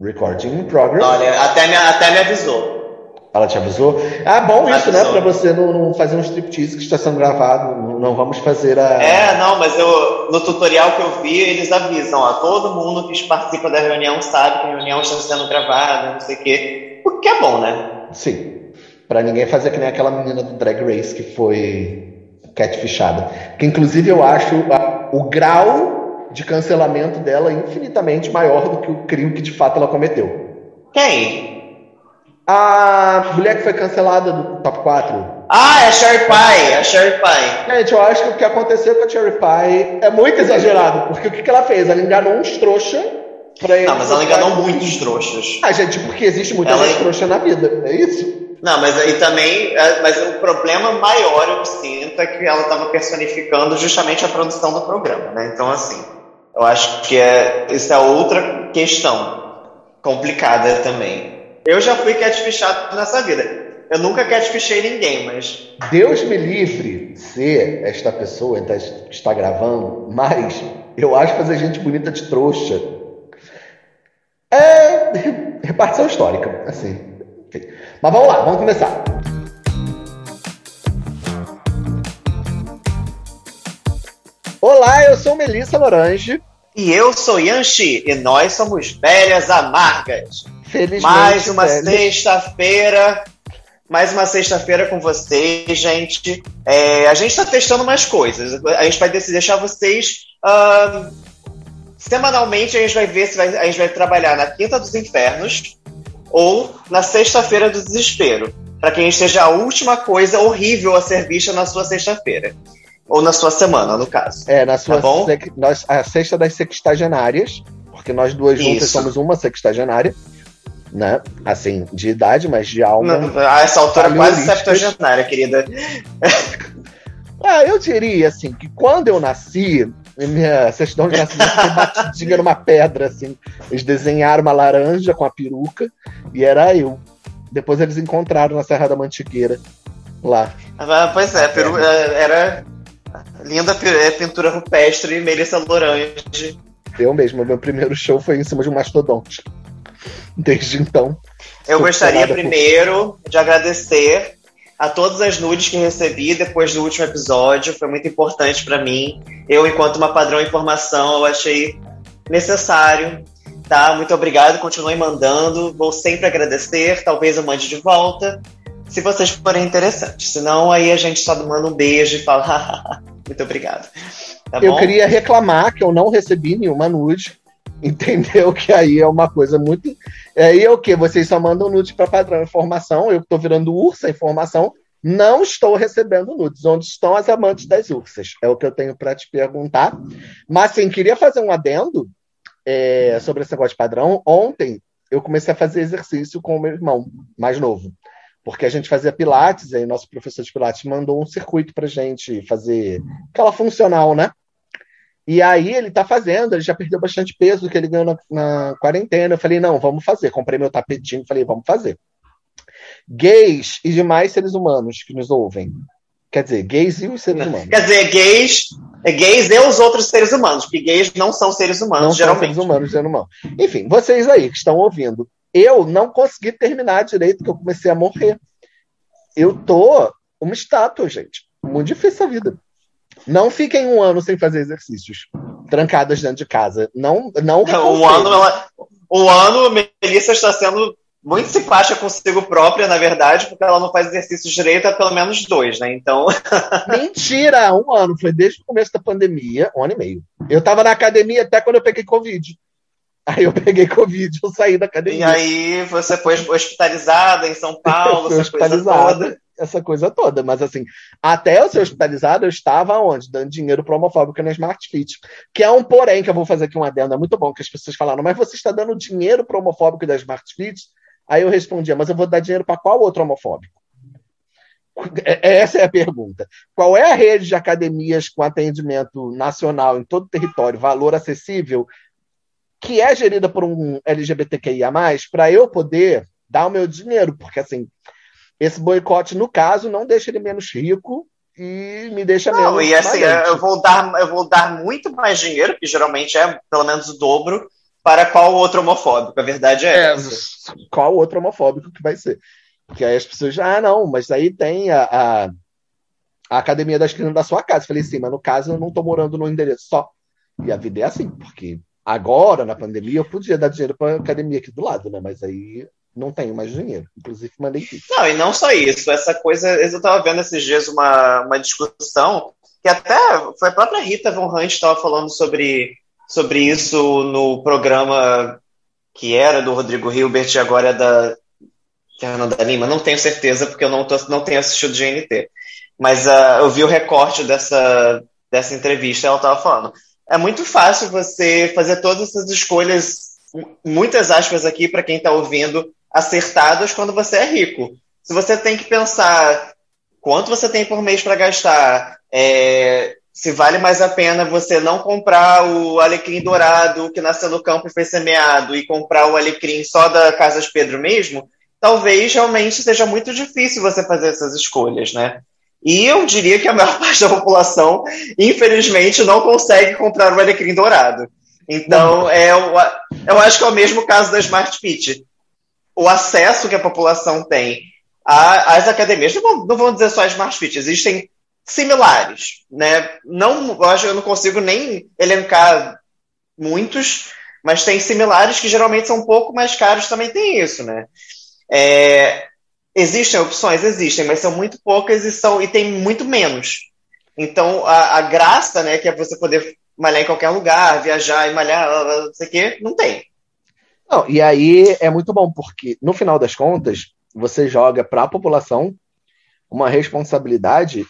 Recording in progress. Olha, até me, até me avisou. Ela te avisou? Ah, bom isso, né? Pra você não, não, fazer um striptease que está sendo gravado. Não, vamos fazer a. É, não, mas eu, no tutorial que eu vi, eles avisam, ó, todo mundo que participa da reunião sabe que a reunião está sendo gravada, não sei o quê. O que é bom, né? Sim. Pra ninguém fazer que nem aquela menina do Drag Race que foi catfishada. Que inclusive eu acho o grau de cancelamento dela infinitamente maior do que o crime que de fato ela cometeu. Quem? A mulher que foi cancelada do top 4. Ah, é a Sherry Pie, é a Sherry Pie. Gente, eu acho que o que aconteceu com a Sherry Pie é muito exagerado, porque o que, que ela fez? Ela enganou uns trouxa pra Não, mas ela enganou muitos trouxas. Ah, gente, porque existe muita ela... gente trouxa na vida, é isso? Não, mas aí também, é, mas o problema maior eu sinto é que ela estava personificando justamente a produção do programa, né? Então, assim, eu acho que é, isso é outra questão complicada também. Eu já fui catfishado nessa vida. Eu nunca catfishei ninguém, mas. Deus me livre ser esta pessoa que está gravando, mas eu acho fazer gente bonita de trouxa. É repartição histórica, assim. Mas vamos lá, vamos começar. Olá, eu sou Melissa Lorange. E eu sou Yanxi, e nós somos velhas amargas. Felizmente. Mais uma sexta-feira. Mais uma sexta-feira com vocês, gente. É, a gente está testando mais coisas. A gente vai deixar vocês. Uh, semanalmente a gente vai ver se vai, a gente vai trabalhar na Quinta dos Infernos ou na Sexta-feira do Desespero. Para que a gente seja a última coisa horrível a ser vista na sua sexta-feira. Ou na sua semana, no caso. É, na sua tá bom? nós, a sexta das sextagenárias, porque nós duas juntas Isso. somos uma sextagenária né? Assim, de idade, mas de alma. Não, a essa altura, quase septuagenária, querida. ah, eu diria, assim, que quando eu nasci, minha certidão de nascimento foi batidinha numa pedra, assim. Eles desenharam uma laranja com a peruca e era eu. Depois eles encontraram na Serra da Mantigueira, lá. Ah, pois é, peru... É, era linda é, pintura rupestre, Melissa Lorange. Eu mesmo, meu primeiro show foi em cima de um mastodonte. Desde então. Eu gostaria primeiro por... de agradecer a todas as nudes que recebi depois do último episódio. Foi muito importante para mim. Eu, enquanto uma padrão informação, eu achei necessário. Tá? Muito obrigado. Continue mandando. Vou sempre agradecer. Talvez eu mande de volta. Se vocês forem interessantes. Senão, aí a gente só manda um beijo e fala muito obrigado. Tá eu queria reclamar que eu não recebi nenhuma nude. Entendeu? Que aí é uma coisa muito. Aí é o que? Vocês só mandam nudes para padrão informação. Eu estou virando ursa informação. Não estou recebendo nudes. Onde estão as amantes das ursas? É o que eu tenho para te perguntar. Mas, sim, queria fazer um adendo é, sobre esse negócio de padrão. Ontem eu comecei a fazer exercício com o meu irmão mais novo. Porque a gente fazia Pilates, aí nosso professor de Pilates mandou um circuito para gente fazer aquela funcional, né? E aí ele tá fazendo, ele já perdeu bastante peso que ele ganhou na, na quarentena. Eu falei, não, vamos fazer. Comprei meu tapetinho, falei, vamos fazer. Gays e demais seres humanos que nos ouvem. Quer dizer, gays e os seres humanos. Quer dizer, gays, é gays e os outros seres humanos, porque gays não são seres humanos, não geralmente. São seres humanos, geralmente. Enfim, vocês aí que estão ouvindo, eu não consegui terminar direito, que eu comecei a morrer. Eu tô uma estátua, gente. Muito difícil a vida. Não fiquem um ano sem fazer exercícios, trancadas dentro de casa. Não, não. O ano, ela, ano, Melissa está sendo muito simpática consigo própria, na verdade, porque ela não faz exercícios direito há pelo menos dois, né? Então. Mentira! Um ano, foi desde o começo da pandemia, um ano e meio. Eu estava na academia até quando eu peguei Covid. Aí eu peguei Covid, eu saí da academia. E aí você foi hospitalizada em São Paulo, essa coisa toda essa coisa toda. Mas assim, até eu ser hospitalizado, eu estava onde? Dando dinheiro para homofóbico na Smart Fit. Que é um porém que eu vou fazer aqui um adendo. É muito bom que as pessoas falaram, mas você está dando dinheiro para homofóbico da Smart Fit? Aí eu respondia, mas eu vou dar dinheiro para qual outro homofóbico? É, é, essa é a pergunta. Qual é a rede de academias com atendimento nacional em todo o território, valor acessível, que é gerida por um LGBTQIA, para eu poder dar o meu dinheiro? Porque assim, esse boicote, no caso, não deixa ele menos rico e me deixa não, menos. E assim, eu vou, dar, eu vou dar muito mais dinheiro, que geralmente é pelo menos o dobro, para qual outro homofóbico? A verdade é, é essa. Qual outro homofóbico que vai ser? Porque aí as pessoas, ah, não, mas aí tem a, a, a academia das crianças da sua casa. Eu falei assim, mas no caso eu não estou morando no endereço só. E a vida é assim, porque agora, na pandemia, eu podia dar dinheiro para a academia aqui do lado, né? Mas aí não tenho mais dinheiro. Inclusive, mandei isso. Não, e não só isso. Essa coisa, eu estava vendo esses dias uma, uma discussão que até foi a própria Rita Von Hunt estava falando sobre, sobre isso no programa que era do Rodrigo Hilbert e agora é da Fernanda Lima. Não tenho certeza, porque eu não, tô, não tenho assistido GNT. Mas uh, eu vi o recorte dessa, dessa entrevista ela estava falando. É muito fácil você fazer todas essas escolhas, muitas aspas aqui para quem está ouvindo, acertadas quando você é rico. Se você tem que pensar quanto você tem por mês para gastar, é, se vale mais a pena você não comprar o alecrim dourado que nasceu no campo e foi semeado e comprar o alecrim só da Casas Pedro mesmo, talvez realmente seja muito difícil você fazer essas escolhas, né? E eu diria que a maior parte da população, infelizmente, não consegue comprar o alecrim dourado. Então, é, eu acho que é o mesmo caso da Smart Fit o acesso que a população tem às academias, não, vão, não vão dizer só Smart Fit, existem similares, né? Não, eu acho eu não consigo nem elencar muitos, mas tem similares que geralmente são um pouco mais caros, também tem isso, né? É, existem opções, existem, mas são muito poucas e são e tem muito menos. Então a, a graça, né, que é você poder malhar em qualquer lugar, viajar e malhar, não sei o quê, não tem. Não, e aí é muito bom, porque no final das contas, você joga para a população uma responsabilidade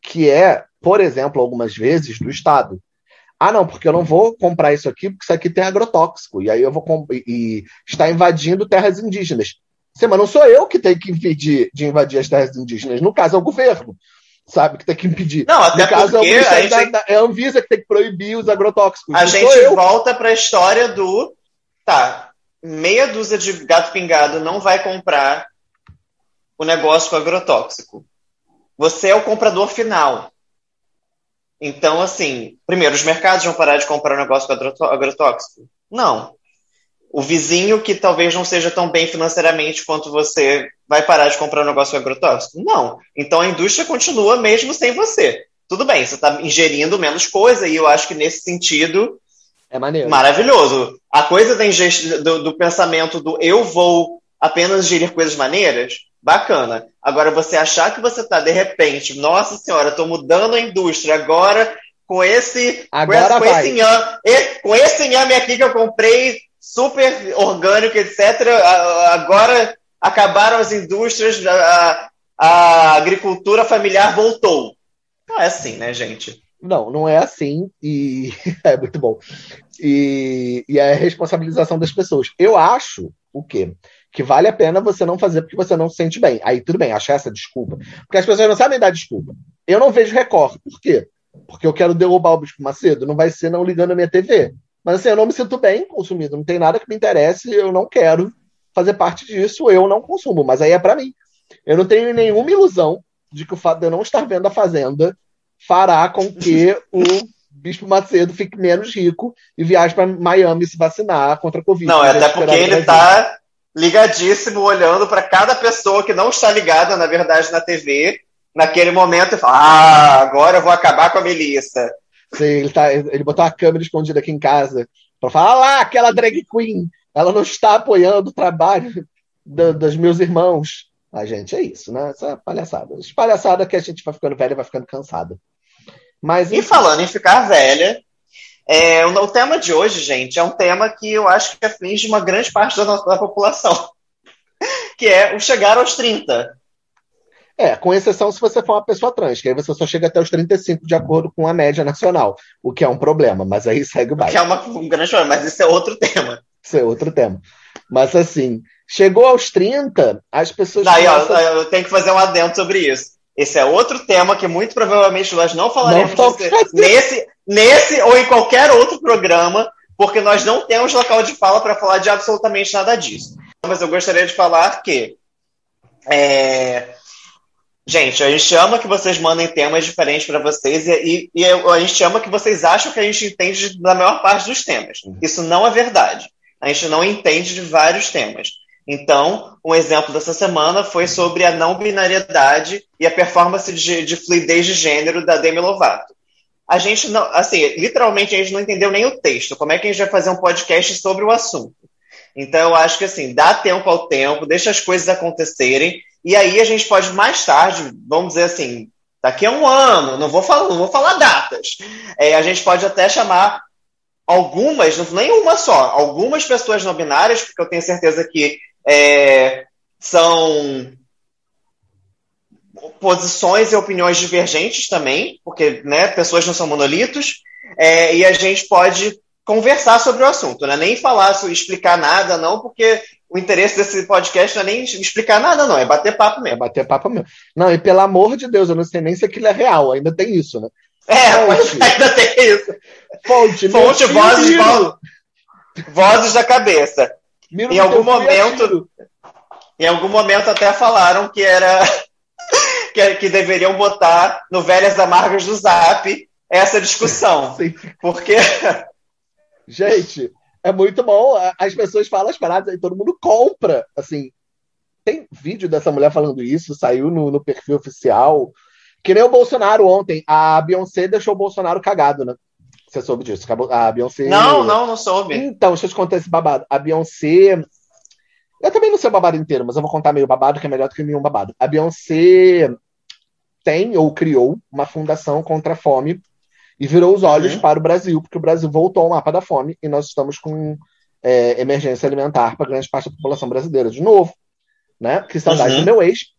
que é, por exemplo, algumas vezes do Estado. Ah, não, porque eu não vou comprar isso aqui, porque isso aqui tem agrotóxico, e aí eu vou e, e está invadindo terras indígenas. Sim, mas não sou eu que tenho que impedir de invadir as terras indígenas, no caso é o governo, sabe, que tem que impedir. Não, até no caso é, a, gente... da, é a Anvisa que tem que proibir os agrotóxicos. A gente volta para a história do tá, meia dúzia de gato pingado não vai comprar o negócio com agrotóxico. Você é o comprador final. Então, assim, primeiro, os mercados vão parar de comprar o negócio com agrotóxico? Não. O vizinho que talvez não seja tão bem financeiramente quanto você vai parar de comprar o negócio agrotóxico? Não. Então a indústria continua mesmo sem você. Tudo bem, você está ingerindo menos coisa, e eu acho que nesse sentido é maneiro. Maravilhoso. A coisa do, do pensamento do eu vou apenas gerir coisas maneiras, bacana. Agora, você achar que você está, de repente, nossa senhora, estou mudando a indústria agora com esse, agora com, esse, com esse inhame, com esse inhame aqui que eu comprei, super orgânico, etc. Agora acabaram as indústrias, a, a agricultura familiar voltou. Não é assim, né, gente? Não, não é assim, e é muito bom. E, e é a responsabilização das pessoas. Eu acho o quê? Que vale a pena você não fazer porque você não se sente bem. Aí tudo bem, achar essa desculpa. Porque as pessoas não sabem dar desculpa. Eu não vejo Record. Por quê? Porque eu quero derrubar o Bispo Macedo. Não vai ser não ligando a minha TV. Mas assim, eu não me sinto bem consumido. Não tem nada que me interesse. Eu não quero fazer parte disso. Eu não consumo. Mas aí é para mim. Eu não tenho nenhuma ilusão de que o fato de eu não estar vendo a Fazenda fará com que o Bispo Macedo fique menos rico e viaje para Miami se vacinar contra a Covid. Não, é até porque ele está ligadíssimo, olhando para cada pessoa que não está ligada, na verdade, na TV, naquele momento, e fala: Ah, agora eu vou acabar com a Melissa. Ele, tá, ele botou a câmera escondida aqui em casa para falar: ah lá, aquela drag queen, ela não está apoiando o trabalho do, dos meus irmãos. A gente, é isso, né? Essa palhaçada. Essa palhaçada que a gente vai ficando velha, vai ficando cansada. Mas, e falando em ficar velha, é, o, o, tema de hoje, gente, é um tema que eu acho que aflige uma grande parte da, da população, que é o chegar aos 30. É, com exceção se você for uma pessoa trans, que aí você só chega até os 35 de acordo com a média nacional, o que é um problema, mas aí segue o baile. Que é uma, um grande problema, mas isso é outro tema. Isso é outro tema. Mas assim, chegou aos 30, as pessoas. Daí, começam... ó, eu tenho que fazer um adendo sobre isso. Esse é outro tema que muito provavelmente nós não falaremos não nesse, nesse ou em qualquer outro programa, porque nós não temos local de fala para falar de absolutamente nada disso. Mas eu gostaria de falar que é, Gente, a gente ama que vocês mandem temas diferentes para vocês e, e, e, a gente ama que vocês acham que a gente entende da maior parte dos temas. Uhum. Isso não é verdade. A gente não entende de vários temas. Então, um exemplo dessa semana foi sobre a não binariedade e a performance de, de fluidez de gênero da Demi Lovato. A gente não, assim, literalmente a gente não entendeu nem o texto. Como é que a gente vai fazer um podcast sobre o assunto? Então, eu acho que assim, dá tempo ao tempo, deixa as coisas acontecerem e aí a gente pode mais tarde, vamos dizer assim, daqui a um ano, não vou falar, não vou falar datas, é, a gente pode até chamar algumas, não nenhuma só, algumas pessoas não binárias, porque eu tenho certeza que é, são posições e opiniões divergentes também, porque né, pessoas não são monolitos, é, e a gente pode conversar sobre o assunto, né? nem falar, explicar nada, não, porque o interesse desse podcast não é nem explicar nada, não, é bater papo mesmo. É bater papo mesmo. Não, e pelo amor de Deus, eu não sei nem se aquilo é real, ainda tem isso, né? É, Fonte. ainda tem isso. Fonte, Fonte vozes, vozes da cabeça. Miro em algum momento. Em algum momento até falaram que era. que, que deveriam botar no Velhas Amargas do Zap essa discussão. Sim. Porque. Gente, é muito bom. As pessoas falam as paradas e todo mundo compra. Assim, tem vídeo dessa mulher falando isso, saiu no, no perfil oficial. Que nem o Bolsonaro ontem. A Beyoncé deixou o Bolsonaro cagado, né? Você soube disso? A Beyoncé. Não, não, não soube. Então, deixa eu te contar esse babado. A Beyoncé. Eu também não sei o babado inteiro, mas eu vou contar meio babado, que é melhor do que nenhum babado. A Beyoncé tem ou criou uma fundação contra a fome e virou os olhos uhum. para o Brasil, porque o Brasil voltou ao mapa da fome e nós estamos com é, emergência alimentar para grande parte da população brasileira de novo. Né? Que saudade uhum. do meu ex.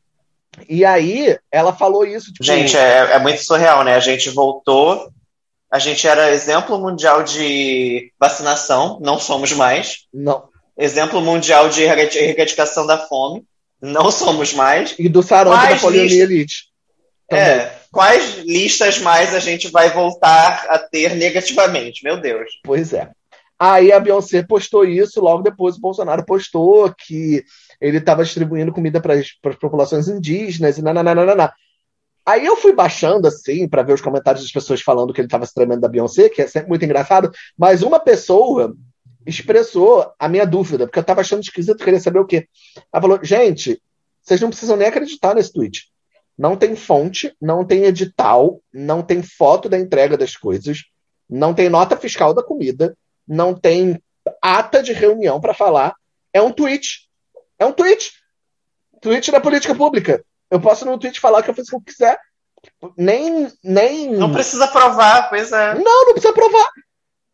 E aí ela falou isso. Tipo, gente, é, é muito surreal, né? A gente voltou, a gente era exemplo mundial de vacinação, não somos mais. Não. Exemplo mundial de erradicação da fome, não somos mais. E do sarampo da poliomielite. É, quais listas mais a gente vai voltar a ter negativamente? Meu Deus. Pois é. Aí a Beyoncé postou isso, logo depois o Bolsonaro postou que ele estava distribuindo comida para as populações indígenas e nananana. Aí eu fui baixando assim para ver os comentários das pessoas falando que ele estava se tremendo da Beyoncé, que é sempre muito engraçado, mas uma pessoa expressou a minha dúvida, porque eu estava achando esquisito, queria saber o quê. Ela falou: gente, vocês não precisam nem acreditar nesse tweet. Não tem fonte, não tem edital, não tem foto da entrega das coisas, não tem nota fiscal da comida, não tem ata de reunião para falar. É um tweet. É um tweet. Tweet da política pública. Eu posso no tweet falar que eu fiz o que eu quiser. Nem, nem. Não precisa provar, pois é. Não, não precisa provar.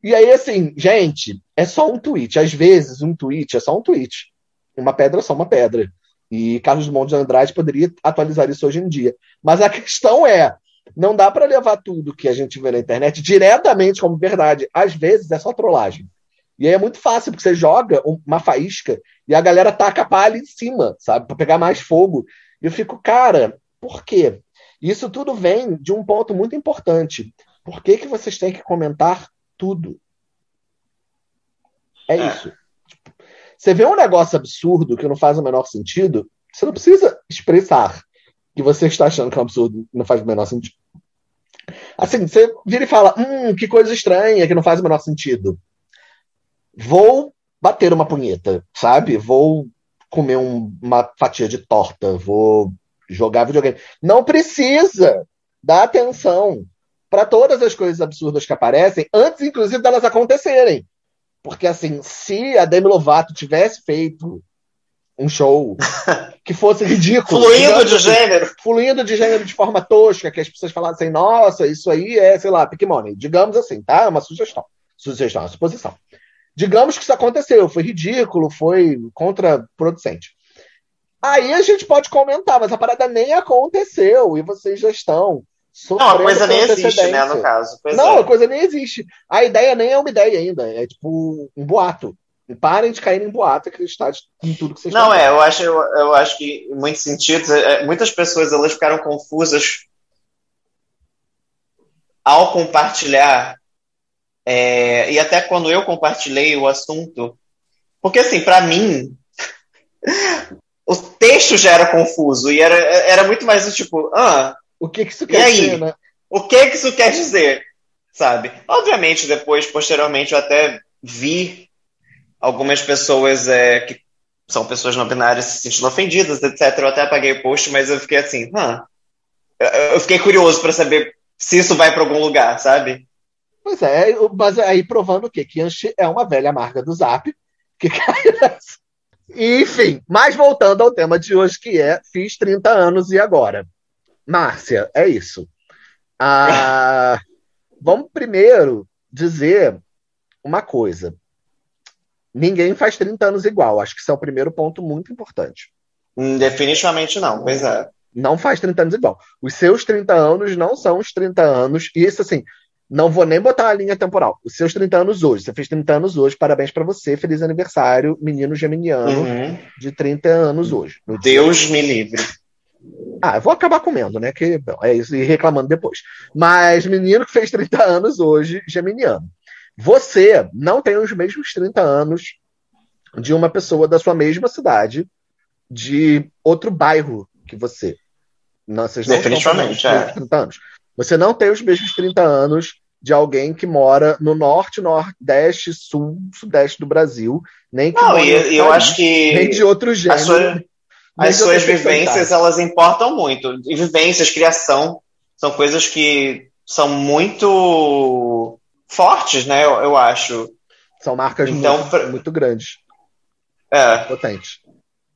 E aí, assim, gente, é só um tweet. Às vezes, um tweet é só um tweet. Uma pedra é só uma pedra. E Carlos Drummond de Andrade poderia atualizar isso hoje em dia. Mas a questão é, não dá para levar tudo que a gente vê na internet diretamente como verdade. Às vezes é só trollagem. E aí é muito fácil, porque você joga uma faísca e a galera taca a palha em cima, sabe? Para pegar mais fogo. E eu fico, cara, por quê? Isso tudo vem de um ponto muito importante. Por que, que vocês têm que comentar tudo? É, é. isso. Você vê um negócio absurdo que não faz o menor sentido, você não precisa expressar que você está achando que é um absurdo não faz o menor sentido. Assim, você vira e fala, hum, que coisa estranha, que não faz o menor sentido. Vou bater uma punheta, sabe? Vou comer um, uma fatia de torta, vou jogar videogame. Não precisa dar atenção para todas as coisas absurdas que aparecem, antes, inclusive, delas acontecerem. Porque, assim, se a Demi Lovato tivesse feito um show que fosse ridículo. fluindo de gênero. Fluindo de gênero de forma tosca, que as pessoas falassem, nossa, isso aí é, sei lá, Pikmoney. Digamos assim, tá? É uma sugestão. Sugestão, uma suposição. Digamos que isso aconteceu, foi ridículo, foi contraproducente. Aí a gente pode comentar, mas a parada nem aconteceu e vocês já estão não, a coisa nem existe, né, no caso. Pois não, é. a coisa nem existe. A ideia nem é uma ideia ainda, é tipo um boato. Parem de cair em boato e acreditar em tudo que vocês Não, é, eu acho, eu, eu, acho que em muitos sentidos, é, é, muitas pessoas elas ficaram confusas ao compartilhar, é, e até quando eu compartilhei o assunto, porque assim, para mim, o texto já era confuso e era, era muito mais do tipo, ah, o que, que isso quer dizer, né? O que, que isso quer dizer? Sabe? Obviamente, depois, posteriormente, eu até vi algumas pessoas é, que são pessoas não binárias se sentindo ofendidas, etc. Eu até apaguei o post, mas eu fiquei assim, ah, eu fiquei curioso para saber se isso vai para algum lugar, sabe? Pois é, mas aí provando o quê? Que Anchi é uma velha amarga do Zap que. Enfim, mas voltando ao tema de hoje, que é fiz 30 anos e agora? Márcia, é isso. Ah, vamos primeiro dizer uma coisa. Ninguém faz 30 anos igual. Acho que isso é o primeiro ponto muito importante. Hum, definitivamente não, pois é. Não faz 30 anos igual. Os seus 30 anos não são os 30 anos. E isso, assim, não vou nem botar a linha temporal. Os seus 30 anos hoje. Você fez 30 anos hoje. Parabéns para você. Feliz aniversário, menino geminiano uhum. de 30 anos hoje. Deus dia. me livre. Ah, eu vou acabar comendo, né? Que bom, é isso, e reclamando depois. Mas menino que fez 30 anos hoje, geminiano. Você não tem os mesmos 30 anos de uma pessoa da sua mesma cidade, de outro bairro que você. Não, vocês não Definitivamente, é. 30 anos. Você não tem os mesmos 30 anos de alguém que mora no norte, nordeste, sul, sudeste do Brasil, nem que não, e eu acho que nem de outro gênero. As suas vivências, elas importam muito. E vivências, criação, são coisas que são muito fortes, né? Eu, eu acho. São marcas então, muito, pra... muito grandes. É. Potentes.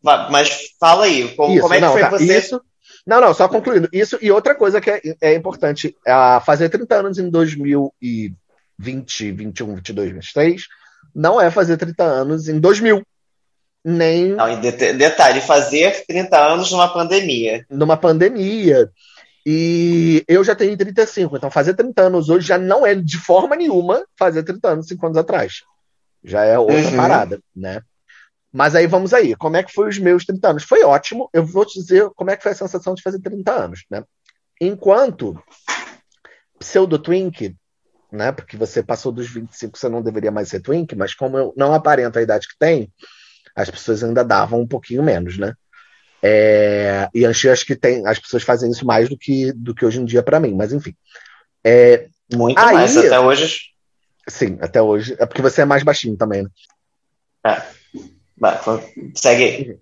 Mas fala aí, como, isso, como é que não, foi tá, você? Isso, não, não, só concluindo. Isso e outra coisa que é, é importante, é fazer 30 anos em 2020, 21, 22, 23, não é fazer 30 anos em 2000 nem. Não, e detalhe, fazer 30 anos numa pandemia. Numa pandemia. E eu já tenho 35, então fazer 30 anos hoje já não é de forma nenhuma fazer 30 anos 5 anos atrás. Já é outra uhum. parada, né? Mas aí vamos aí, como é que foi os meus 30 anos? Foi ótimo, eu vou te dizer como é que foi a sensação de fazer 30 anos, né? Enquanto pseudo twink, né? Porque você passou dos 25, você não deveria mais ser twink, mas como eu não aparento a idade que tem, as pessoas ainda davam um pouquinho menos, né? É, e acho que tem, as pessoas fazem isso mais do que, do que hoje em dia para mim, mas enfim. É, Muito aí, mais, até hoje. Sim, até hoje. É porque você é mais baixinho também, né? É. Vai, segue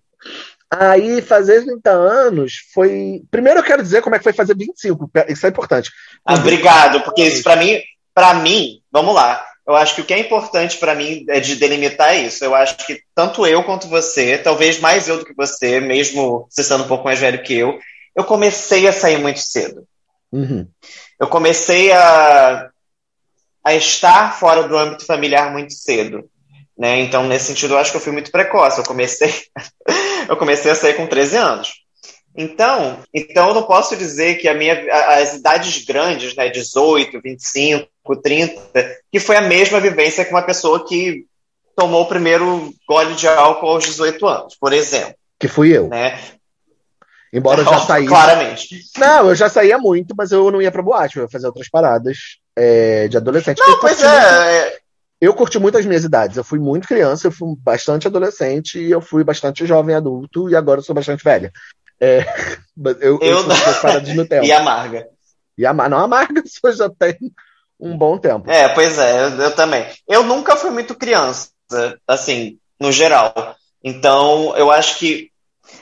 aí. fazer 30 anos foi. Primeiro eu quero dizer como é que foi fazer 25. Isso é importante. Ah, obrigado, porque isso para mim, para mim, vamos lá eu acho que o que é importante para mim é de delimitar isso. Eu acho que tanto eu quanto você, talvez mais eu do que você, mesmo você sendo um pouco mais velho que eu, eu comecei a sair muito cedo. Uhum. Eu comecei a, a estar fora do âmbito familiar muito cedo. Né? Então, nesse sentido, eu acho que eu fui muito precoce. Eu comecei, eu comecei a sair com 13 anos. Então, então eu não posso dizer que a minha, as idades grandes, né, 18, 25, 30, que foi a mesma vivência que uma pessoa que tomou o primeiro gole de álcool aos 18 anos, por exemplo. Que fui eu. Né? Embora eu já saísse. Claramente. Não, eu já saía muito, mas eu não ia pra boate, eu ia fazer outras paradas é, de adolescente. Não, pois é, muito... é. Eu curti muito as minhas idades. Eu fui muito criança, eu fui bastante adolescente e eu fui bastante jovem adulto e agora eu sou bastante velha. É, eu, eu, eu não... no tempo. E amarga. E amarga. Não, amarga só já tem um bom tempo. É, pois é, eu, eu, também. Eu nunca fui muito criança, assim, no geral. Então, eu acho que.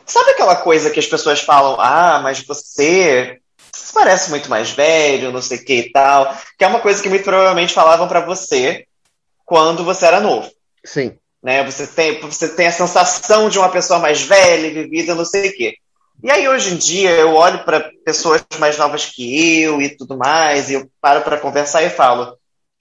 Sabe aquela coisa que as pessoas falam, ah, mas você, você parece muito mais velho, não sei o que e tal. Que é uma coisa que muito provavelmente falavam para você quando você era novo. Sim. Né? Você, tem, você tem a sensação de uma pessoa mais velha, vivida, não sei o quê. E aí, hoje em dia, eu olho para pessoas mais novas que eu e tudo mais, e eu paro para conversar e falo: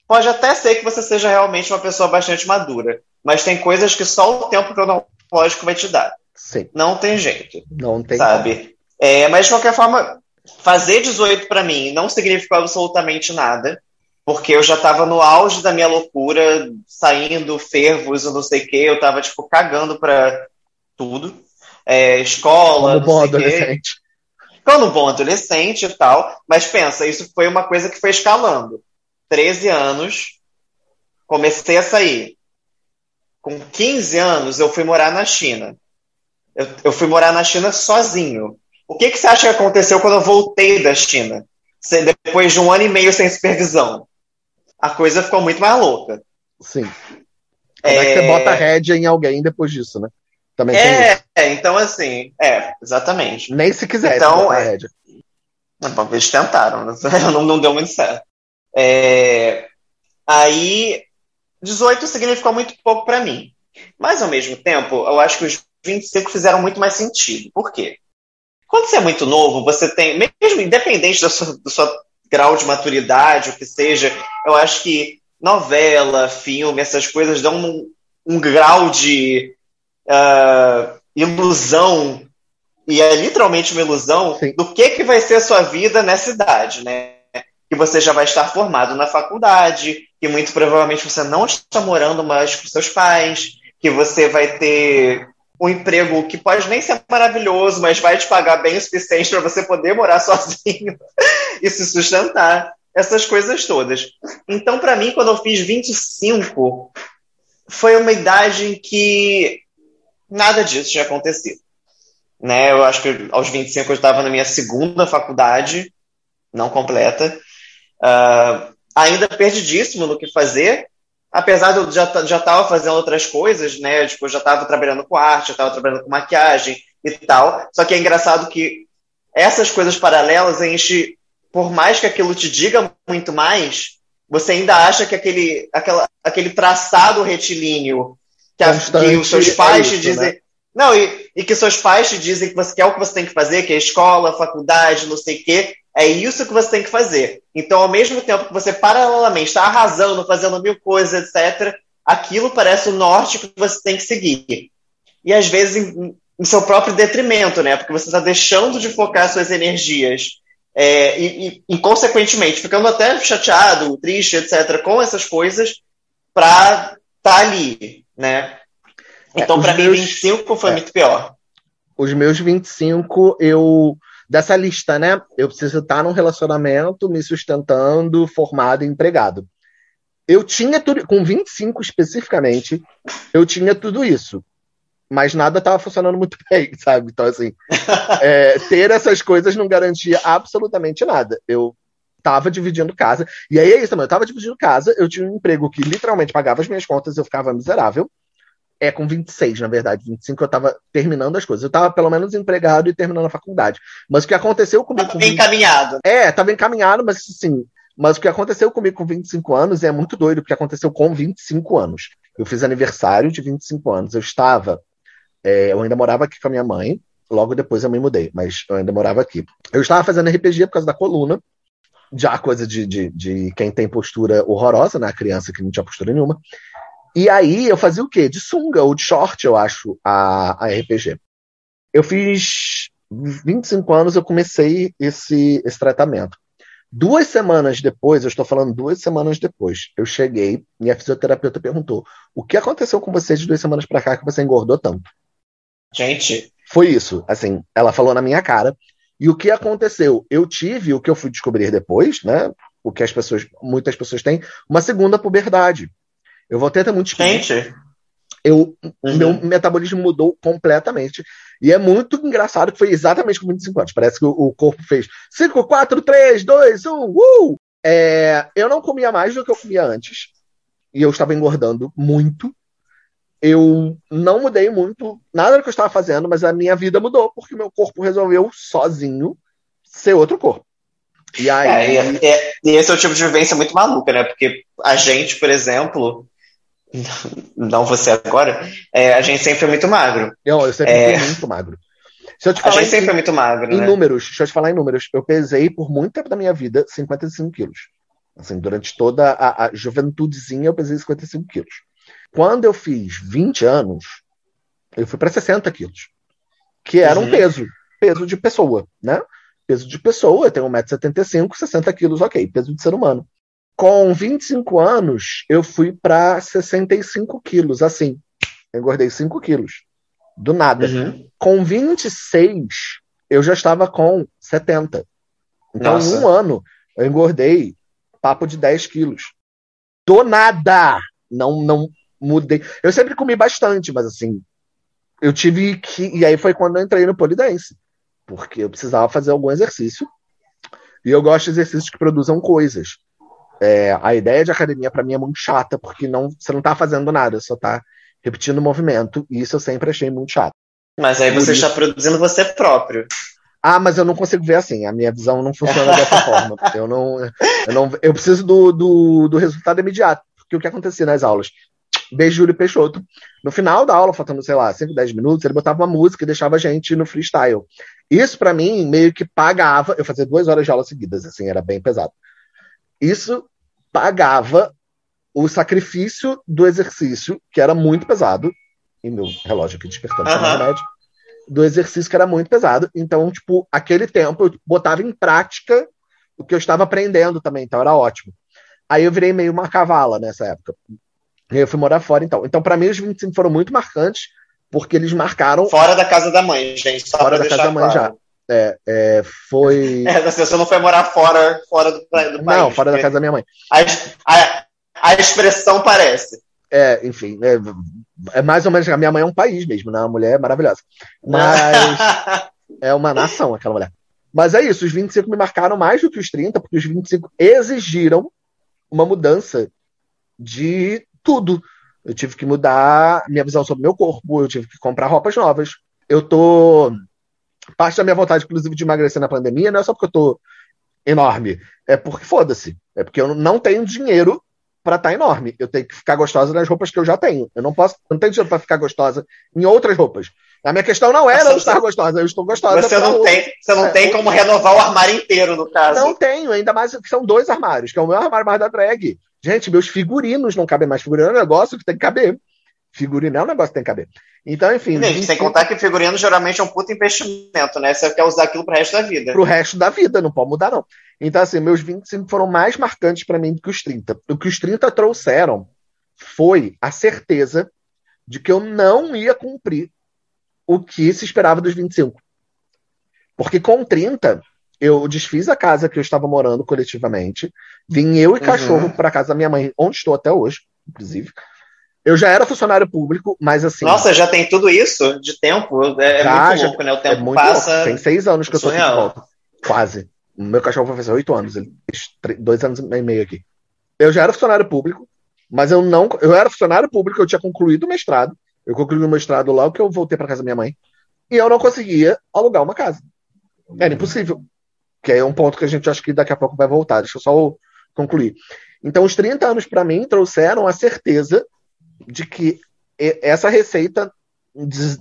pode até ser que você seja realmente uma pessoa bastante madura, mas tem coisas que só o tempo cronológico vai te dar. Sim. Não tem jeito. Não tem. Sabe? É, mas, de qualquer forma, fazer 18 para mim não significou absolutamente nada, porque eu já estava no auge da minha loucura, saindo fervos, eu não sei o quê, eu estava tipo, cagando para tudo é, escola. Como bom adolescente. Como bom adolescente e tal. Mas pensa, isso foi uma coisa que foi escalando. 13 anos, comecei a sair. Com 15 anos, eu fui morar na China. Eu, eu fui morar na China sozinho. O que, que você acha que aconteceu quando eu voltei da China? Depois de um ano e meio sem supervisão. A coisa ficou muito mais louca. Sim. Como é, é que você bota rédea em alguém depois disso, né? Também é, é, então assim, é, exatamente. Nem se quiser então, botar é, rédea. Eles tentaram, não, não deu muito certo. É, aí, 18 significou muito pouco para mim. Mas, ao mesmo tempo, eu acho que os 25 fizeram muito mais sentido. Por quê? Quando você é muito novo, você tem, mesmo independente do seu, do seu grau de maturidade, o que seja, eu acho que novela, filme, essas coisas dão um, um grau de uh, ilusão, e é literalmente uma ilusão, Sim. do que, que vai ser a sua vida nessa idade, né? Que você já vai estar formado na faculdade, que muito provavelmente você não está morando mais com seus pais, que você vai ter um emprego que pode nem ser maravilhoso, mas vai te pagar bem o suficiente para você poder morar sozinho e se sustentar. Essas coisas todas. Então, para mim, quando eu fiz 25, foi uma idade em que nada disso tinha acontecido. Né? Eu acho que aos 25 eu estava na minha segunda faculdade, não completa, uh, ainda perdidíssimo no que fazer, apesar de eu já já estava fazendo outras coisas, né? Tipo, eu já estava trabalhando com arte, já estava trabalhando com maquiagem e tal. Só que é engraçado que essas coisas paralelas a gente, por mais que aquilo te diga muito mais, você ainda acha que aquele, aquela, aquele traçado retilíneo que, a, que os seus pais é isso, te dizem. Né? Não, e, e, que seus pais te dizem que, você, que é o que você tem que fazer, que é escola, faculdade, não sei o quê, é isso que você tem que fazer. Então, ao mesmo tempo que você paralelamente está arrasando, fazendo mil coisas, etc., aquilo parece o norte que você tem que seguir. E às vezes em, em seu próprio detrimento, né? Porque você está deixando de focar suas energias é, e, e, consequentemente, ficando até chateado, triste, etc., com essas coisas, para estar tá ali, né? É, então, é, para mim, meus, 25 foi é, muito pior. Os meus 25, eu dessa lista, né? Eu preciso estar num relacionamento, me sustentando, formado e empregado. Eu tinha tudo, com 25 especificamente, eu tinha tudo isso. Mas nada estava funcionando muito bem, sabe? Então, assim, é, ter essas coisas não garantia absolutamente nada. Eu estava dividindo casa. E aí é isso também, eu estava dividindo casa, eu tinha um emprego que literalmente pagava as minhas contas, eu ficava miserável. É, com 26, na verdade. 25 eu tava terminando as coisas. Eu tava pelo menos empregado e terminando a faculdade. Mas o que aconteceu comigo. Tava bem 20... encaminhado. É, tava encaminhado, mas assim. Mas o que aconteceu comigo com 25 anos é muito doido, o que aconteceu com 25 anos. Eu fiz aniversário de 25 anos. Eu estava. É, eu ainda morava aqui com a minha mãe. Logo depois eu me mudei, mas eu ainda morava aqui. Eu estava fazendo RPG por causa da coluna. Já coisa de, de, de quem tem postura horrorosa, né? A criança que não tinha postura nenhuma. E aí eu fazia o quê? De sunga ou de short, eu acho, a, a RPG. Eu fiz 25 anos, eu comecei esse, esse tratamento. Duas semanas depois, eu estou falando duas semanas depois, eu cheguei e a fisioterapeuta perguntou: o que aconteceu com você de duas semanas para cá que você engordou tanto? Gente. Foi isso. Assim, ela falou na minha cara. E o que aconteceu? Eu tive o que eu fui descobrir depois, né? O que as pessoas, muitas pessoas têm, uma segunda puberdade. Eu voltei a ter muito Gente. Eu, uhum. Meu metabolismo mudou completamente. E é muito engraçado que foi exatamente com 25 anos. Parece que o, o corpo fez 5, 4, 3, 2, 1, uh! É, eu não comia mais do que eu comia antes. E eu estava engordando muito. Eu não mudei muito nada do que eu estava fazendo, mas a minha vida mudou, porque meu corpo resolveu sozinho ser outro corpo. E aí. É, é, e esse é o tipo de vivência muito maluca, né? Porque a gente, por exemplo, não você agora, é, a gente sempre foi muito magro. Não, eu sempre é... fui muito magro. Se eu te falar a gente em, sempre foi muito magro, Em né? números, deixa eu te falar em números. Eu pesei por muito tempo da minha vida 55 quilos. Assim, durante toda a, a juventudezinha eu pesei 55 quilos. Quando eu fiz 20 anos, eu fui para 60 quilos. Que era uhum. um peso. Peso de pessoa, né? Peso de pessoa, eu tenho 1,75m, 60 quilos, ok. Peso de ser humano. Com 25 anos, eu fui para 65 quilos, assim. Engordei 5 quilos. Do nada. Uhum. Com 26, eu já estava com 70. Então, Nossa. em um ano, eu engordei papo de 10 quilos. Do nada! Não, não mudei. Eu sempre comi bastante, mas assim, eu tive que. E aí foi quando eu entrei no polidense. Porque eu precisava fazer algum exercício. E eu gosto de exercícios que produzam coisas. É, a ideia de academia para mim é muito chata, porque não, você não tá fazendo nada, só tá repetindo o movimento, e isso eu sempre achei muito chato. Mas aí você está produzindo você próprio. Ah, mas eu não consigo ver assim. A minha visão não funciona dessa forma. Eu não, eu não, eu preciso do, do, do resultado imediato. Porque o que acontecia nas aulas? Beijo, Júlio Peixoto. No final da aula, faltando, sei lá, 5, 10 minutos, ele botava uma música e deixava a gente no freestyle. Isso, para mim, meio que pagava. Eu fazia duas horas de aula seguidas, assim, era bem pesado. Isso pagava o sacrifício do exercício, que era muito pesado, e meu relógio aqui despertando uhum. na remédio, do exercício que era muito pesado. Então, tipo, aquele tempo eu botava em prática o que eu estava aprendendo também, então era ótimo. Aí eu virei meio uma cavala nessa época. E eu fui morar fora, então. Então, para mim, os 25 foram muito marcantes, porque eles marcaram. Fora da casa da mãe, gente. fora da casa da mãe claro. já. É, é, foi. É, você não foi morar fora, fora do, do país. Não, fora da casa da minha mãe. A, a, a expressão parece. É, enfim, é, é, mais ou menos. A minha mãe é um país mesmo, né? Uma mulher maravilhosa. Mas é uma nação aquela mulher. Mas é isso, os 25 me marcaram mais do que os 30, porque os 25 exigiram uma mudança de tudo. Eu tive que mudar minha visão sobre meu corpo, eu tive que comprar roupas novas. Eu tô. Parte da minha vontade, inclusive, de emagrecer na pandemia não é só porque eu tô enorme, é porque foda-se. É porque eu não tenho dinheiro para estar tá enorme. Eu tenho que ficar gostosa nas roupas que eu já tenho. Eu não posso, eu não tenho dinheiro para ficar gostosa em outras roupas. A minha questão não é não estar gostosa, eu estou gostosa. Você não tem, você não é, tem como renovar o armário inteiro, no caso. Não tenho, ainda mais que são dois armários, que é o meu armário mais da drag. Gente, meus figurinos não cabem mais. Figurino é um negócio que tem que caber. Figurino é um negócio que tem que caber. Então, enfim. Gente, sem contar que figurino geralmente é um puto investimento, né? Você quer usar aquilo pro resto da vida. Pro resto da vida, não pode mudar, não. Então, assim, meus 25 foram mais marcantes para mim do que os 30. O que os 30 trouxeram foi a certeza de que eu não ia cumprir o que se esperava dos 25. Porque com 30, eu desfiz a casa que eu estava morando coletivamente, vim eu e uhum. cachorro para casa da minha mãe, onde estou até hoje, inclusive. Eu já era funcionário público, mas assim. Nossa, já tem tudo isso de tempo? É, é já, muito já, louco, né? O tempo é muito passa. Louco. Tem seis anos que eu estou aqui de volta. Quase. O meu cachorro vai fazer oito anos, ele fez dois anos e meio aqui. Eu já era funcionário público, mas eu não. Eu era funcionário público, eu tinha concluído o mestrado. Eu concluí o mestrado logo que eu voltei para casa da minha mãe. E eu não conseguia alugar uma casa. Era impossível. Que é um ponto que a gente acha que daqui a pouco vai voltar. Deixa eu só concluir. Então, os 30 anos para mim trouxeram a certeza de que essa receita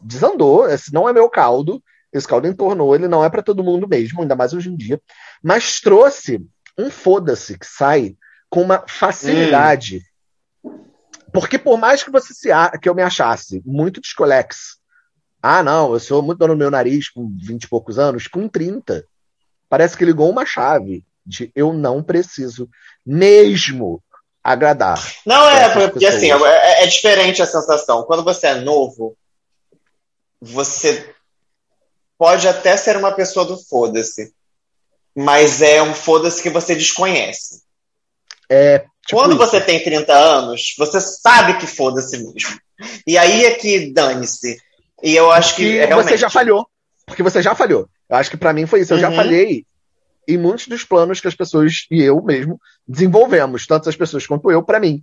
desandou. Esse não é meu caldo. Esse caldo entornou. Ele não é para todo mundo mesmo, ainda mais hoje em dia. Mas trouxe um foda-se que sai com uma facilidade. Hum porque por mais que você se que eu me achasse muito descolex, ah, não, eu sou muito dono do meu nariz com 20 e poucos anos, com 30, parece que ligou uma chave de eu não preciso mesmo agradar. Não é, porque assim, pessoas. assim, é, é diferente a sensação. Quando você é novo, você pode até ser uma pessoa do foda-se, mas é um foda-se que você desconhece. É, Tipo Quando isso. você tem 30 anos, você sabe que foda-se mesmo. E aí é que dane-se. E eu acho que. É realmente... Você já falhou. Porque você já falhou. Eu acho que para mim foi isso. Eu uhum. já falhei em muitos dos planos que as pessoas e eu mesmo desenvolvemos, tanto as pessoas quanto eu, para mim.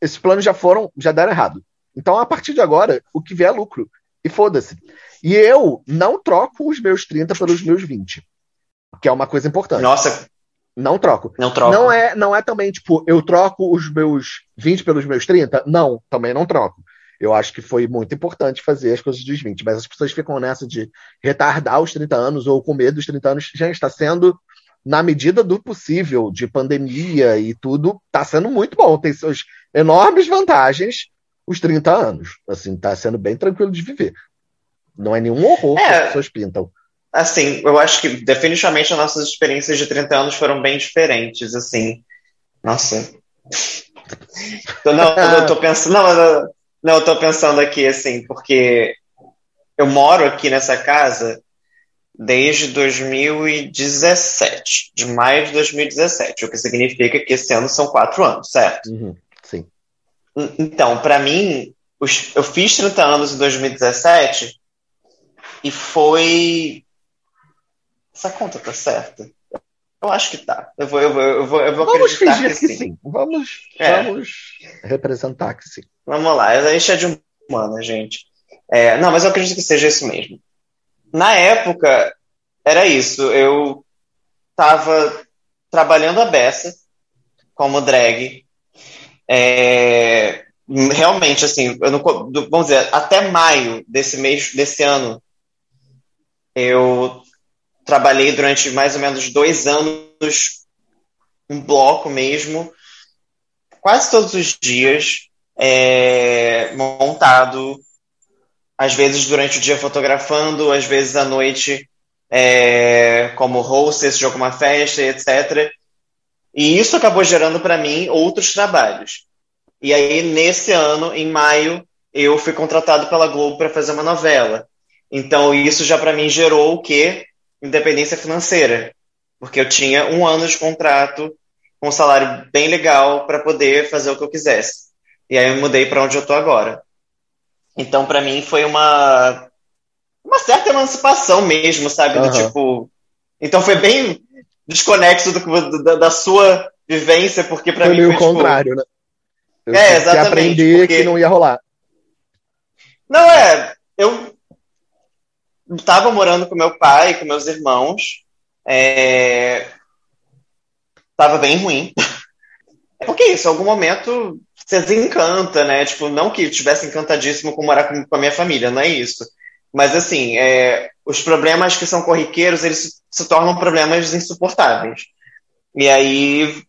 Esses planos já foram, já deram errado. Então, a partir de agora, o que vier é lucro. E foda-se. E eu não troco os meus 30 pelos meus 20. Que é uma coisa importante. Nossa, não troco. Não troco. Não é, não é também, tipo, eu troco os meus 20 pelos meus 30? Não, também não troco. Eu acho que foi muito importante fazer as coisas dos 20, mas as pessoas ficam nessa de retardar os 30 anos ou com medo dos 30 anos. Já está sendo, na medida do possível, de pandemia e tudo, está sendo muito bom. Tem suas enormes vantagens os 30 anos. Assim, está sendo bem tranquilo de viver. Não é nenhum horror é. que as pessoas pintam assim, eu acho que definitivamente as nossas experiências de 30 anos foram bem diferentes, assim. Nossa. não, eu tô pensando, não, não, eu tô pensando aqui, assim, porque eu moro aqui nessa casa desde 2017, de maio de 2017, o que significa que esse ano são quatro anos, certo? Uhum, sim. Então, para mim, eu fiz 30 anos em 2017 e foi. Essa conta tá certa? Eu acho que tá. Eu vou, eu vou, eu vou, eu vou Vamos fingir que, que sim. sim. Vamos, é. vamos representar que sim. Vamos lá, gente é de humana, gente. É, não, mas eu acredito que seja isso mesmo. Na época, era isso. Eu tava trabalhando a beça como drag. É, realmente, assim, não, vamos dizer, até maio desse mês, desse ano, eu trabalhei durante mais ou menos dois anos um bloco mesmo, quase todos os dias, é, montado, às vezes durante o dia fotografando, às vezes à noite é, como hostess de alguma festa, etc. E isso acabou gerando para mim outros trabalhos. E aí, nesse ano, em maio, eu fui contratado pela Globo para fazer uma novela. Então, isso já para mim gerou o quê? Independência financeira. Porque eu tinha um ano de contrato com um salário bem legal para poder fazer o que eu quisesse. E aí eu mudei para onde eu tô agora. Então, para mim, foi uma, uma certa emancipação mesmo, sabe? Uhum. Do tipo. Então, foi bem desconexo do, da, da sua vivência, porque para mim. Foi o tipo, contrário, né? Eu é, exatamente. Que aprender porque... que não ia rolar. Não, é. Eu estava morando com meu pai, com meus irmãos. É... Tava bem ruim. Porque é isso, em algum momento você desencanta, né? Tipo, não que tivesse encantadíssimo com morar com, com a minha família, não é isso. Mas assim, é, os problemas que são corriqueiros, eles se, se, tornam problemas insuportáveis. E aí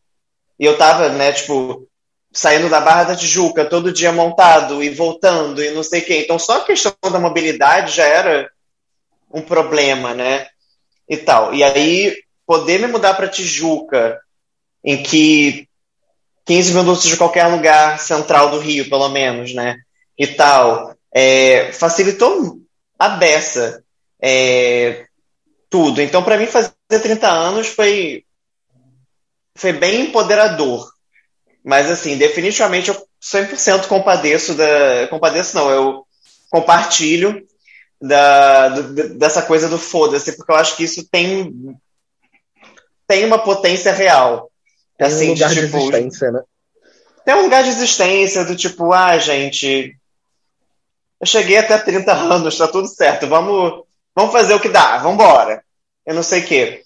eu tava, né, tipo, saindo da Barra da Tijuca, todo dia montado e voltando e não sei o quê. Então só a questão da mobilidade já era um problema, né? E tal. E aí poder me mudar para Tijuca, em que 15 minutos de qualquer lugar central do Rio, pelo menos, né? E tal. É, facilitou a beça é, tudo. Então, para mim, fazer 30 anos foi, foi bem empoderador. Mas, assim, definitivamente eu 100% compadeço da. Compadeço não, eu compartilho da, do, dessa coisa do foda-se, porque eu acho que isso tem, tem uma potência real. Tem assim, um lugar de, tipo, de existência, né? Tem um lugar de existência do tipo, ah, gente, eu cheguei até 30 anos, tá tudo certo, vamos, vamos fazer o que dá, vamos embora. Eu não sei o quê.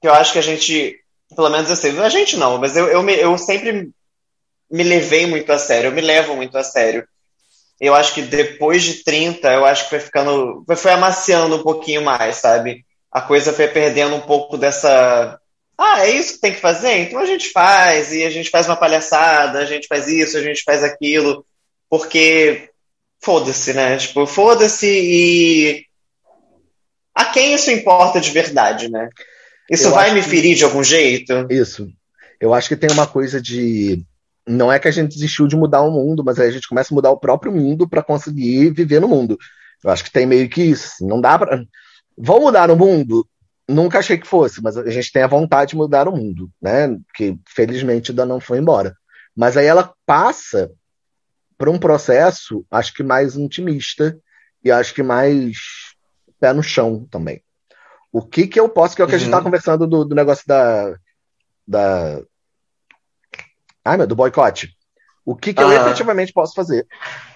Que eu acho que a gente, pelo menos assim, a gente não, mas eu, eu, me, eu sempre me levei muito a sério, eu me levo muito a sério. Eu acho que depois de 30, eu acho que foi ficando, foi amaciando um pouquinho mais, sabe? A coisa foi perdendo um pouco dessa ah, é isso que tem que fazer? Então a gente faz, e a gente faz uma palhaçada, a gente faz isso, a gente faz aquilo, porque foda-se, né? Tipo, foda-se e. A quem isso importa de verdade, né? Isso Eu vai me ferir que... de algum jeito? Isso. Eu acho que tem uma coisa de. Não é que a gente desistiu de mudar o mundo, mas a gente começa a mudar o próprio mundo para conseguir viver no mundo. Eu acho que tem meio que isso. Não dá para. Vão mudar o mundo? Nunca achei que fosse, mas a gente tem a vontade de mudar o mundo, né? Que felizmente ainda não foi embora. Mas aí ela passa por um processo, acho que mais intimista e acho que mais pé no chão também. O que que eu posso, que é o que uhum. a gente tá uhum. conversando do, do negócio da, da. Ai, meu, do boicote. O que que eu efetivamente posso fazer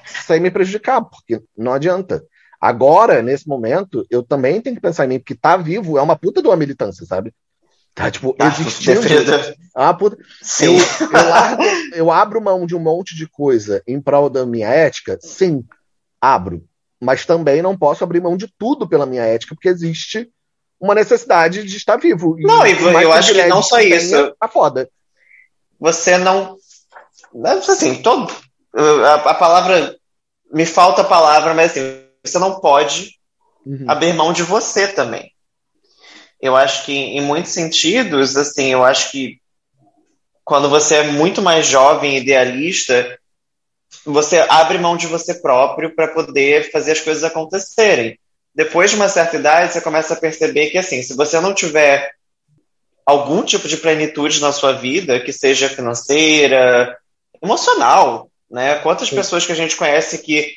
sem me prejudicar, porque não adianta. Agora, nesse momento, eu também tenho que pensar em mim, porque tá vivo é uma puta de uma militância, sabe? Tá, tipo, tá, existindo. Ah, puta. Eu, eu, largo, eu abro mão de um monte de coisa em prol da minha ética? Sim, abro. Mas também não posso abrir mão de tudo pela minha ética, porque existe uma necessidade de estar vivo. Não, e eu acho que não só isso. Tá foda. Você não. Assim, todo. A, a palavra. Me falta a palavra, mas assim, você não pode uhum. abrir mão de você também. Eu acho que, em muitos sentidos, assim, eu acho que quando você é muito mais jovem, idealista, você abre mão de você próprio para poder fazer as coisas acontecerem. Depois de uma certa idade, você começa a perceber que, assim, se você não tiver algum tipo de plenitude na sua vida, que seja financeira, emocional, Né? Quantas Sim. pessoas que a gente conhece que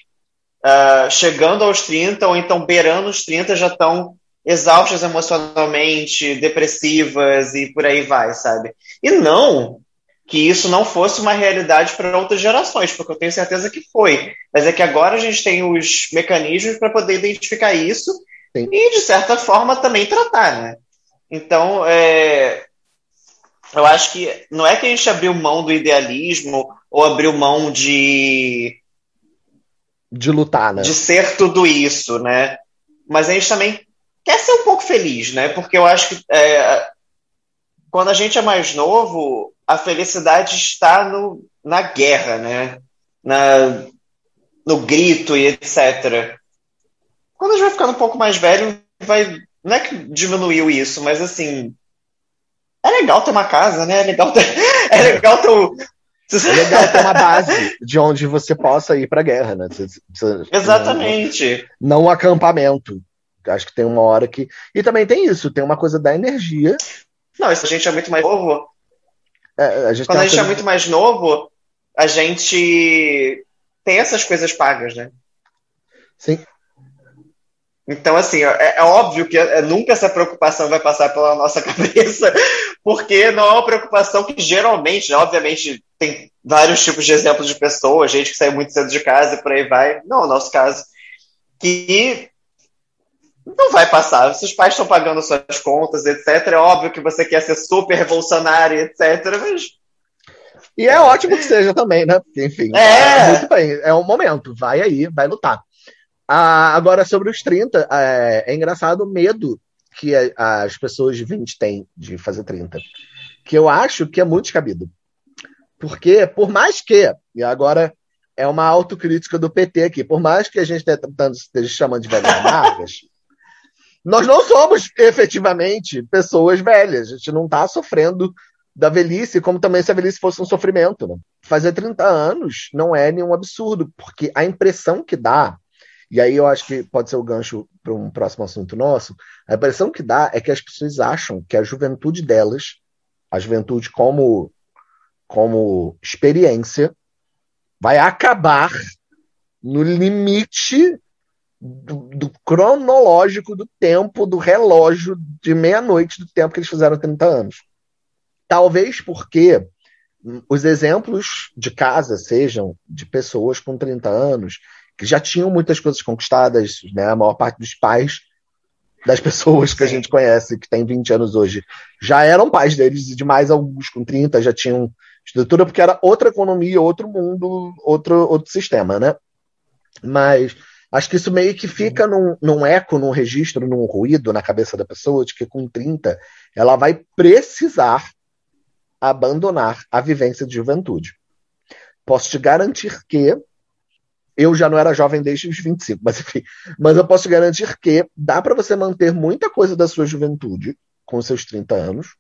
uh, chegando aos 30 ou então beirando os 30 já estão exaustas emocionalmente, depressivas e por aí vai, sabe? E não que isso não fosse uma realidade para outras gerações, porque eu tenho certeza que foi. Mas é que agora a gente tem os mecanismos para poder identificar isso Sim. e, de certa forma, também tratar, né? Então, é, eu acho que não é que a gente abriu mão do idealismo ou abriu mão de. De lutar, né? De ser tudo isso, né? Mas a gente também quer ser um pouco feliz, né? Porque eu acho que é, quando a gente é mais novo, a felicidade está no, na guerra, né? Na, no grito e etc. Quando a gente vai ficando um pouco mais velho, vai. Não é que diminuiu isso, mas assim. É legal ter uma casa, né? É legal ter, é legal ter, é legal ter uma base de onde você possa ir para a guerra, né? Você, você, Exatamente. Não, não um acampamento. Acho que tem uma hora que. E também tem isso, tem uma coisa da energia. Não, isso a gente é muito mais novo. É, a Quando a gente é muito mais novo, a gente tem essas coisas pagas, né? Sim. Então, assim, é, é óbvio que é, nunca essa preocupação vai passar pela nossa cabeça, porque não é uma preocupação que geralmente, né, obviamente, tem vários tipos de exemplos de pessoas, gente que sai muito cedo de casa e por aí vai. Não, no nosso caso, que não vai passar. Se os pais estão pagando suas contas, etc., é óbvio que você quer ser super revolucionário, etc., mas. E é ótimo que seja também, né? Enfim, é. muito bem, é um momento, vai aí, vai lutar. Ah, agora, sobre os 30, é, é engraçado o medo que as pessoas de 20 têm de fazer 30. Que eu acho que é muito descabido. Porque, por mais que, e agora é uma autocrítica do PT aqui, por mais que a gente esteja chamando de velhas marcas, nós não somos efetivamente pessoas velhas. A gente não está sofrendo da velhice, como também se a velhice fosse um sofrimento. Né? Fazer 30 anos não é nenhum absurdo, porque a impressão que dá, e aí eu acho que pode ser o gancho para um próximo assunto nosso, a impressão que dá é que as pessoas acham que a juventude delas, a juventude como, como experiência, vai acabar no limite do, do, cronológico do tempo, do relógio de meia-noite do tempo que eles fizeram 30 anos. Talvez porque os exemplos de casa sejam de pessoas com 30 anos que já tinham muitas coisas conquistadas, né? A maior parte dos pais das pessoas que a gente conhece, que tem 20 anos hoje, já eram pais deles, e de mais alguns com 30 já tinham estrutura, porque era outra economia, outro mundo, outro, outro sistema, né? Mas Acho que isso meio que fica num, num, eco, num registro, num ruído na cabeça da pessoa de que com 30 ela vai precisar abandonar a vivência de juventude. Posso te garantir que eu já não era jovem desde os 25, mas enfim, mas eu posso garantir que dá para você manter muita coisa da sua juventude com seus 30 anos.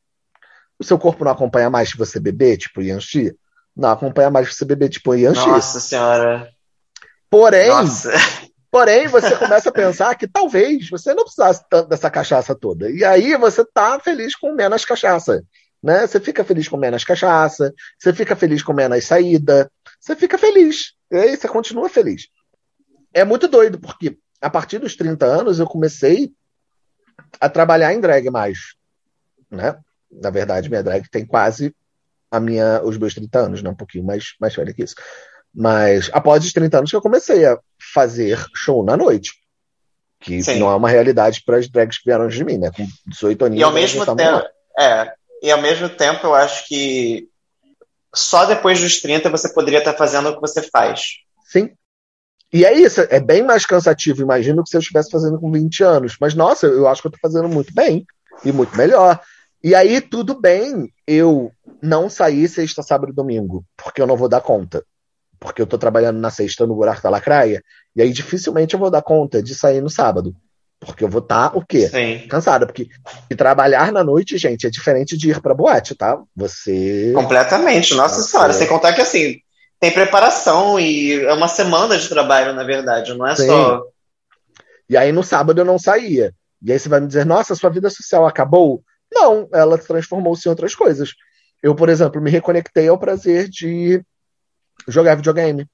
O seu corpo não acompanha mais se você beber, tipo Yanxi? Não acompanha mais se você beber, tipo Yanxi. Nossa senhora. Porém, Nossa. Porém, você começa a pensar que talvez você não precisasse tanto dessa cachaça toda. E aí você tá feliz com menos cachaça. Né? Você fica feliz com menos cachaça, você fica feliz com menos saída, você fica feliz. E aí você continua feliz. É muito doido, porque a partir dos 30 anos eu comecei a trabalhar em drag mais. Né? Na verdade, minha drag tem quase a minha, os meus 30 anos, né? um pouquinho mais, mais velha que isso. Mas após os 30 anos que eu comecei a fazer show na noite. Que Sim. não é uma realidade para as drags que vieram de mim, né? Com 18 anos. E ao mesmo tempo, é, e ao mesmo tempo eu acho que só depois dos 30 você poderia estar fazendo o que você faz. Sim. E é isso, é bem mais cansativo, imagino, que se eu estivesse fazendo com 20 anos. Mas, nossa, eu acho que eu estou fazendo muito bem e muito melhor. E aí, tudo bem eu não sair sexta, sábado e domingo, porque eu não vou dar conta porque eu tô trabalhando na sexta no buraco da lacraia, e aí dificilmente eu vou dar conta de sair no sábado. Porque eu vou estar tá, o quê? Sim. Cansada. Porque e trabalhar na noite, gente, é diferente de ir pra boate, tá? Você. Completamente, nossa Você... senhora. Sem contar que assim, tem preparação e é uma semana de trabalho, na verdade, não é Sim. só. E aí no sábado eu não saía. E aí você vai me dizer, nossa, sua vida social acabou? Não, ela transformou-se em outras coisas. Eu, por exemplo, me reconectei ao prazer de jogar videogame.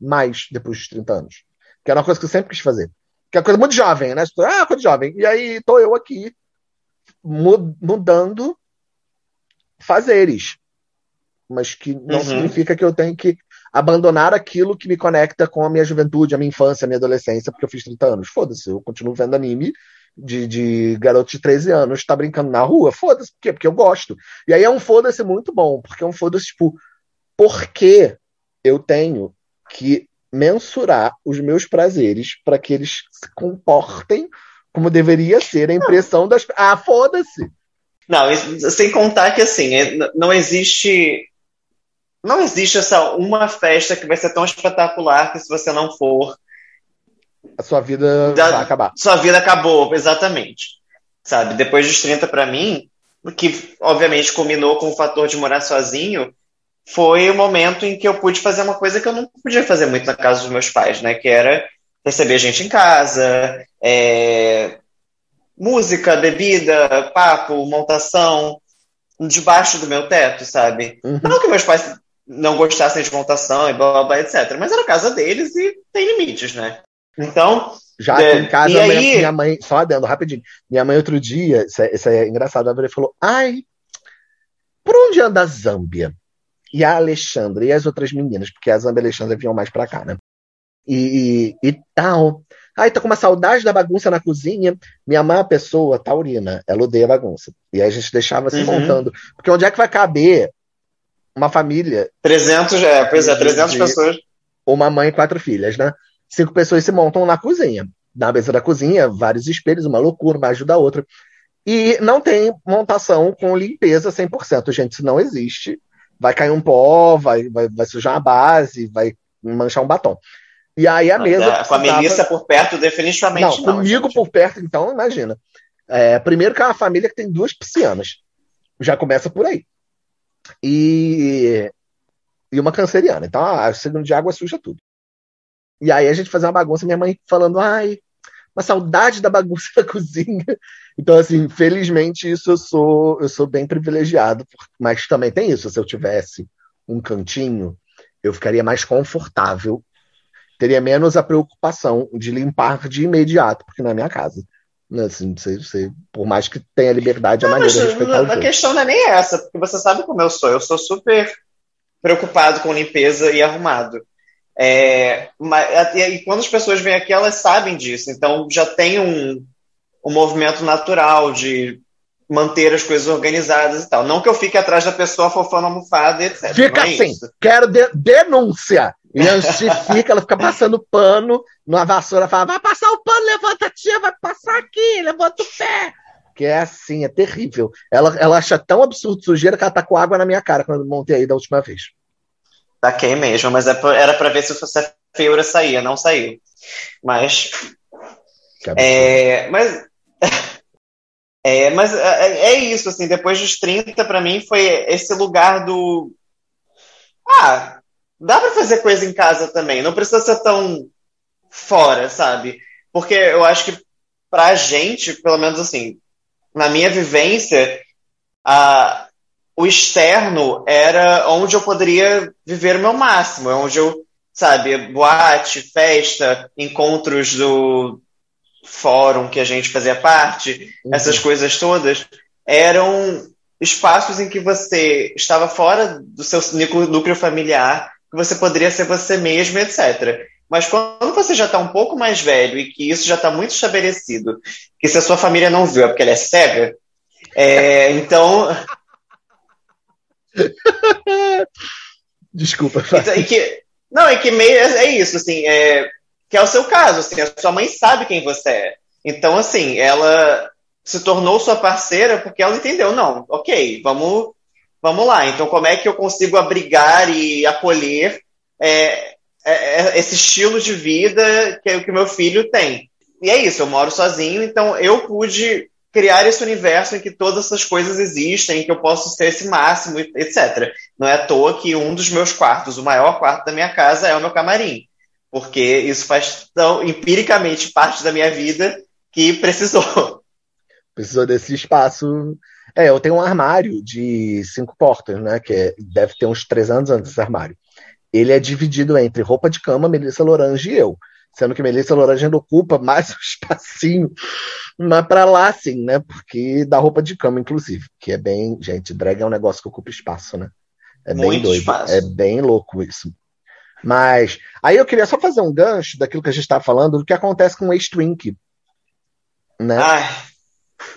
Mais depois dos 30 anos. Que era uma coisa que eu sempre quis fazer. Que é coisa muito jovem, né? Ah, coisa jovem. E aí tô eu aqui mudando fazeres. Mas que não uhum. significa que eu tenho que abandonar aquilo que me conecta com a minha juventude, a minha infância, a minha adolescência, porque eu fiz 30 anos. Foda-se, eu continuo vendo anime de, de garoto de 13 anos, tá brincando na rua. Foda-se, por quê? Porque eu gosto. E aí é um foda-se muito bom, porque é um foda-se, tipo, por que eu tenho que mensurar os meus prazeres para que eles se comportem como deveria ser a impressão das. Ah, foda-se! Não, sem contar que assim, é, não existe. Não existe essa uma festa que vai ser tão espetacular que se você não for. A sua vida da, vai acabar. Sua vida acabou, exatamente. Sabe? Depois dos 30 para mim, que obviamente combinou com o fator de morar sozinho, foi o momento em que eu pude fazer uma coisa que eu não podia fazer muito na casa dos meus pais, né? Que era receber gente em casa, é, música, bebida, papo, montação, debaixo do meu teto, sabe? Uhum. Não que meus pais não gostassem de montação e blá blá blá, etc. Mas era a casa deles e tem limites, né? Então. Já é, em casa, minha, aí... minha mãe, só adendo, rapidinho. Minha mãe, outro dia, isso é, isso é engraçado, ela falou: Ai, por onde anda a Zâmbia? E a Alexandra e as outras meninas, porque a Zâmbia e a Alexandra vinham mais pra cá, né? E, e, e tal. Ai, tô com uma saudade da bagunça na cozinha. Minha mãe uma pessoa taurina, ela odeia bagunça. E aí a gente deixava se uhum. montando. Porque onde é que vai caber uma família? 300, é, pois é, 300 pessoas. Uma mãe e quatro filhas, né? Cinco pessoas se montam na cozinha. Na mesa da cozinha, vários espelhos, uma loucura, uma ajuda a outra. E não tem montação com limpeza 100%. Gente, isso não existe. Vai cair um pó, vai, vai, vai sujar a base, vai manchar um batom. E aí a mesa. com a Melissa por perto, definitivamente não. não comigo gente. por perto, então, imagina. É, primeiro que é uma família que tem duas piscianas. Já começa por aí. E, e uma canceriana. Então, a segunda de água suja tudo. E aí a gente fazia uma bagunça, minha mãe falando, ai, uma saudade da bagunça da cozinha. Então, assim, felizmente isso eu sou, eu sou bem privilegiado, mas também tem isso. Se eu tivesse um cantinho, eu ficaria mais confortável teria menos a preocupação de limpar de imediato, porque não é minha casa. Né, assim, você, você, por mais que tenha liberdade, a maneira de respeitar o A questão não é nem essa, porque você sabe como eu sou. Eu sou super preocupado com limpeza e arrumado. É, mas, e quando as pessoas vêm aqui, elas sabem disso. Então já tem um, um movimento natural de manter as coisas organizadas e tal. Não que eu fique atrás da pessoa fofando a almofada, etc. Fica é assim. Isso. Quero de denúncia. E a fica, ela fica passando pano numa vassoura, fala: vai passar o pano, levanta, tia, vai passar aqui, levanta o pé. Que é assim, é terrível. Ela, ela acha tão absurdo sujeira que ela tá com água na minha cara quando eu montei aí da última vez. Taquei mesmo, mas é era para ver se a feiura saía, não saiu. Mas. É, mas. É, mas é, é, isso, assim, depois dos 30, para mim, foi esse lugar do. Ah, dá para fazer coisa em casa também, não precisa ser tão fora, sabe? Porque eu acho que pra gente, pelo menos assim, na minha vivência, a, o externo era onde eu poderia viver o meu máximo, é onde eu, sabe, boate, festa, encontros do fórum que a gente fazia parte, uhum. essas coisas todas, eram espaços em que você estava fora do seu núcleo familiar que você poderia ser você mesmo, etc. Mas quando você já está um pouco mais velho e que isso já está muito estabelecido, que se a sua família não viu é porque ela é cega, é, então. Desculpa. Então, que, não, é que meio é, é isso, assim, é, que é o seu caso, assim, a sua mãe sabe quem você é. Então, assim, ela se tornou sua parceira porque ela entendeu, não, ok, vamos Vamos lá, então como é que eu consigo abrigar e acolher é, é, é esse estilo de vida que, que o meu filho tem? E é isso, eu moro sozinho, então eu pude criar esse universo em que todas essas coisas existem, em que eu posso ser esse máximo, etc. Não é à toa que um dos meus quartos, o maior quarto da minha casa, é o meu camarim. Porque isso faz tão empiricamente parte da minha vida que precisou. Precisou desse espaço é, eu tenho um armário de cinco portas, né? Que é, deve ter uns três anos antes desse armário. ele é dividido entre roupa de cama, Melissa Lorange e eu. Sendo que Melissa Lorange ainda ocupa mais um espacinho mas para lá, sim, né? Porque da roupa de cama, inclusive. Que é bem. Gente, drag é um negócio que ocupa espaço, né? É Muito bem doido. Espaço. É bem louco isso. Mas aí eu queria só fazer um gancho daquilo que a gente estava falando, do que acontece com o ex-Twink. Né? Ai.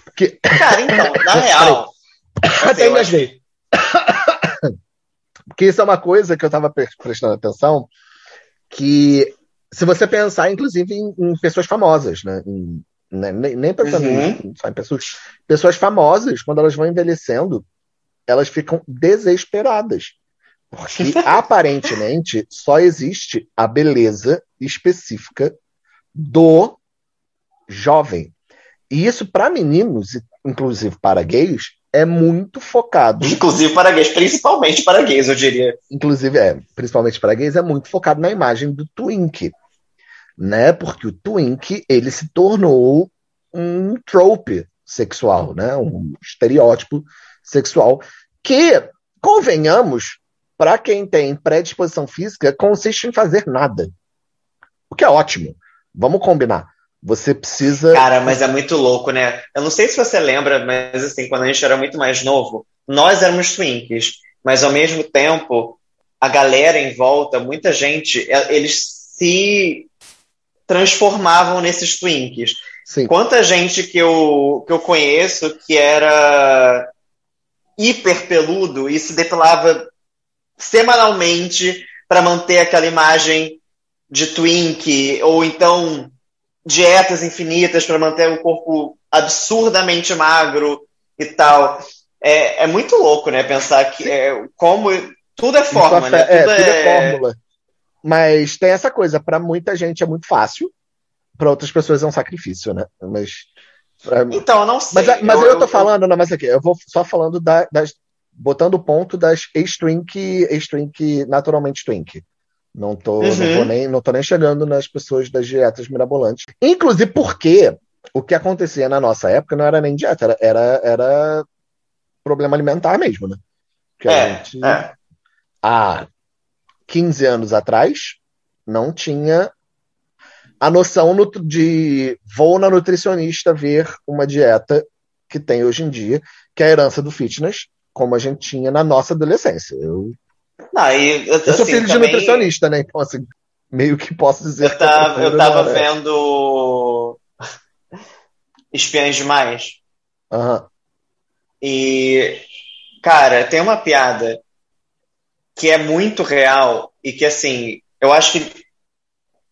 Porque... Cara, então, na real. Até engasguei. Porque isso é uma coisa que eu estava prestando atenção, que se você pensar, inclusive, em, em pessoas famosas, né? Em, né? nem, nem pensando uhum. em pessoas, pessoas famosas, quando elas vão envelhecendo, elas ficam desesperadas. Porque aparentemente só existe a beleza específica do jovem. E isso, para meninos, inclusive para gays, é muito focado. Inclusive para gays, principalmente para gays, eu diria. Inclusive, é, principalmente para gays, é muito focado na imagem do twink. Né? Porque o twink, ele se tornou um trope sexual, né? Um estereótipo sexual que, convenhamos, para quem tem predisposição física, consiste em fazer nada. O que é ótimo. Vamos combinar. Você precisa. Cara, mas é muito louco, né? Eu não sei se você lembra, mas assim, quando a gente era muito mais novo, nós éramos twinkies, mas ao mesmo tempo, a galera em volta, muita gente, é, eles se transformavam nesses twinkies. Sim. Quanta gente que eu, que eu conheço que era hiper peludo e se depilava semanalmente para manter aquela imagem de twink, ou então dietas infinitas para manter o corpo absurdamente magro e tal. É, é muito louco, né? Pensar que é, como tudo é forma, né? É, tudo, é, tudo é fórmula. Mas tem essa coisa, para muita gente é muito fácil, para outras pessoas é um sacrifício, né? Mas pra... então, eu não sei. Mas, mas eu, eu, eu tô eu, falando, não, mas aqui, eu vou só falando da, das botando o ponto das ex-twink, ex-twink, naturalmente twink. Não tô, uhum. não, tô nem, não tô nem chegando nas pessoas das dietas mirabolantes. Inclusive porque o que acontecia na nossa época não era nem dieta, era, era, era problema alimentar mesmo, né? Que a é, gente, é. há 15 anos atrás, não tinha a noção de vou na nutricionista ver uma dieta que tem hoje em dia, que é a herança do fitness, como a gente tinha na nossa adolescência. Eu, não, e, eu, eu sou assim, filho também... de nutricionista, né? Então, assim, meio que posso dizer. Eu tava, eu tava vendo Espiãs Demais. Uhum. E, cara, tem uma piada que é muito real e que, assim, eu acho que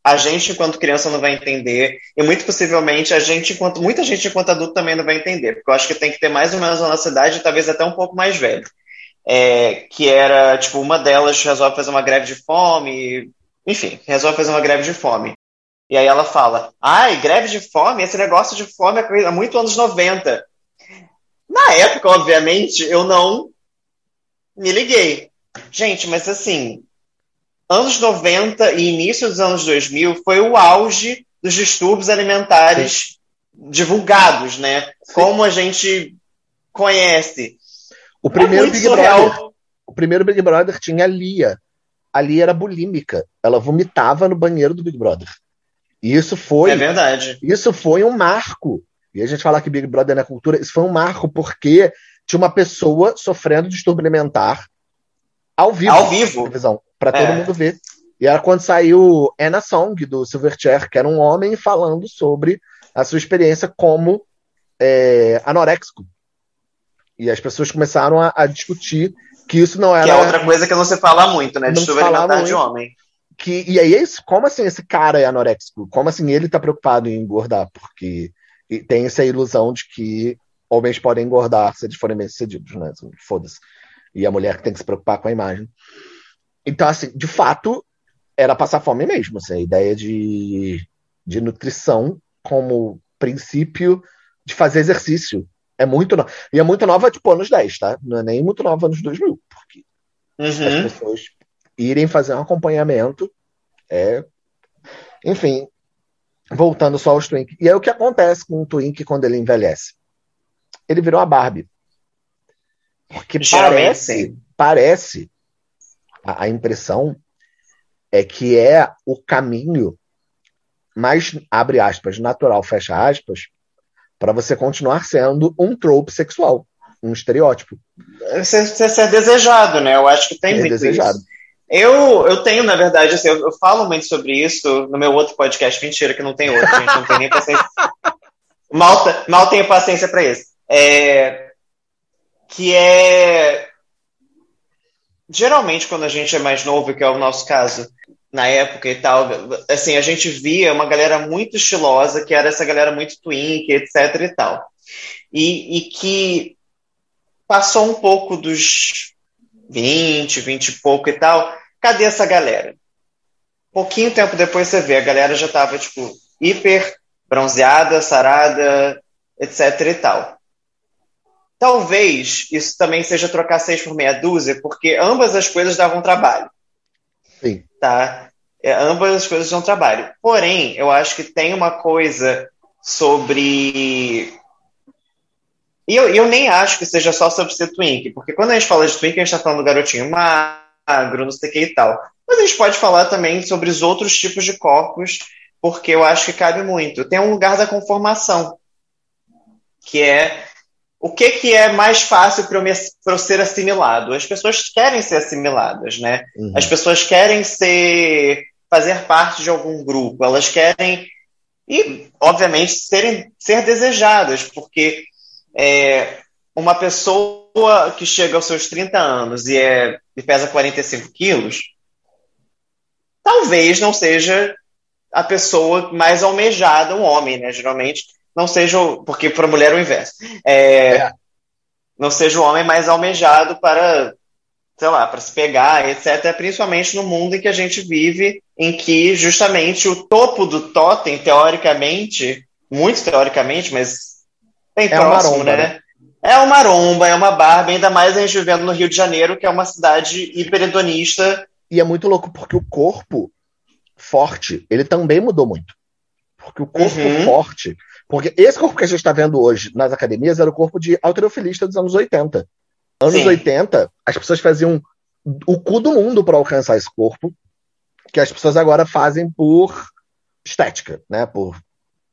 a gente, enquanto criança, não vai entender, e muito possivelmente a gente, enquanto muita gente, enquanto adulto, também não vai entender, porque eu acho que tem que ter mais ou menos a nossa idade, talvez até um pouco mais velho. É, que era, tipo, uma delas resolve fazer uma greve de fome, enfim, resolve fazer uma greve de fome. E aí ela fala: ai, greve de fome, esse negócio de fome é muito anos 90. Na época, obviamente, eu não me liguei. Gente, mas assim, anos 90 e início dos anos 2000 foi o auge dos distúrbios alimentares Sim. divulgados, né? Sim. Como a gente conhece. O primeiro é Big Brother, o primeiro Big Brother tinha a Lia. A Lia era bulímica. Ela vomitava no banheiro do Big Brother. E isso foi. É verdade. Isso foi um marco. E a gente falar que Big Brother na cultura, isso foi um marco porque tinha uma pessoa sofrendo distúrbio alimentar ao vivo. Ao vivo. Para todo é. mundo ver. E era quando saiu Anna Song, do Silverchair, que era um homem falando sobre a sua experiência como é, anoréxico. E as pessoas começaram a, a, discutir que isso não era. Que é outra coisa que não se fala muito, né? Distúrbio alimentar de homem. Que, e aí é isso, como assim esse cara é anoréxico? Como assim ele tá preocupado em engordar? Porque tem essa ilusão de que homens podem engordar se eles forem bem sucedidos, né? Foda-se e a mulher que tem que se preocupar com a imagem. Então, assim, de fato, era passar fome mesmo. Assim, a ideia de, de nutrição como princípio de fazer exercício. É muito nova. E é muito nova, tipo, anos 10, tá? Não é nem muito nova anos 2000. Porque uhum. as pessoas irem fazer um acompanhamento é. Enfim, voltando só aos Twink. E aí o que acontece com o Twink quando ele envelhece? Ele virou uma Barbie. Porque parece, parece a, a, impressão é que é o caminho mais, abre aspas, natural, fecha aspas, para você continuar sendo um trope sexual, um estereótipo. Você, você ser desejado, né? Eu acho que tem é muito desejado. isso. Eu, eu tenho, na verdade, assim, eu, eu, falo muito sobre isso no meu outro podcast. Mentira, que não tem outro, gente. Não tem nem paciência. mal, mal tenho paciência para isso. É, que é. Geralmente, quando a gente é mais novo, que é o nosso caso, na época e tal, assim, a gente via uma galera muito estilosa, que era essa galera muito twink, etc e tal. E, e que passou um pouco dos 20, 20 e pouco e tal. Cadê essa galera? Pouquinho tempo depois você vê, a galera já tava, tipo, hiper bronzeada, sarada, etc e tal. Talvez isso também seja trocar seis por meia dúzia, porque ambas as coisas davam trabalho. Sim. Tá? É, ambas as coisas dão trabalho. Porém, eu acho que tem uma coisa sobre e eu, eu nem acho que seja só sobre ser twink, porque quando a gente fala de twink, a gente está falando do garotinho magro, não sei o que e tal. Mas a gente pode falar também sobre os outros tipos de corpos, porque eu acho que cabe muito. Tem um lugar da conformação, que é o que, que é mais fácil para eu, eu, ser assimilado? As pessoas querem ser assimiladas, né? Uhum. As pessoas querem ser fazer parte de algum grupo, elas querem e, obviamente, serem, ser desejadas, porque é, uma pessoa que chega aos seus 30 anos e, é, e pesa 45 quilos, talvez não seja a pessoa mais almejada, um homem, né? Geralmente não seja, porque para mulher é o inverso. É, é. Não seja o homem mais almejado para, sei lá, para se pegar, etc. Principalmente no mundo em que a gente vive, em que justamente o topo do totem, teoricamente, muito teoricamente, mas Bem é próximo, maromba, né? né? É uma maromba, é uma barba, ainda mais a gente vivendo no Rio de Janeiro, que é uma cidade hiperhedonista. E é muito louco, porque o corpo forte, ele também mudou muito. Porque o corpo uhum. forte. Porque esse corpo que a gente está vendo hoje nas academias era o corpo de alterofilista dos anos 80. Anos Sim. 80, as pessoas faziam o cu do mundo para alcançar esse corpo, que as pessoas agora fazem por estética, né? Por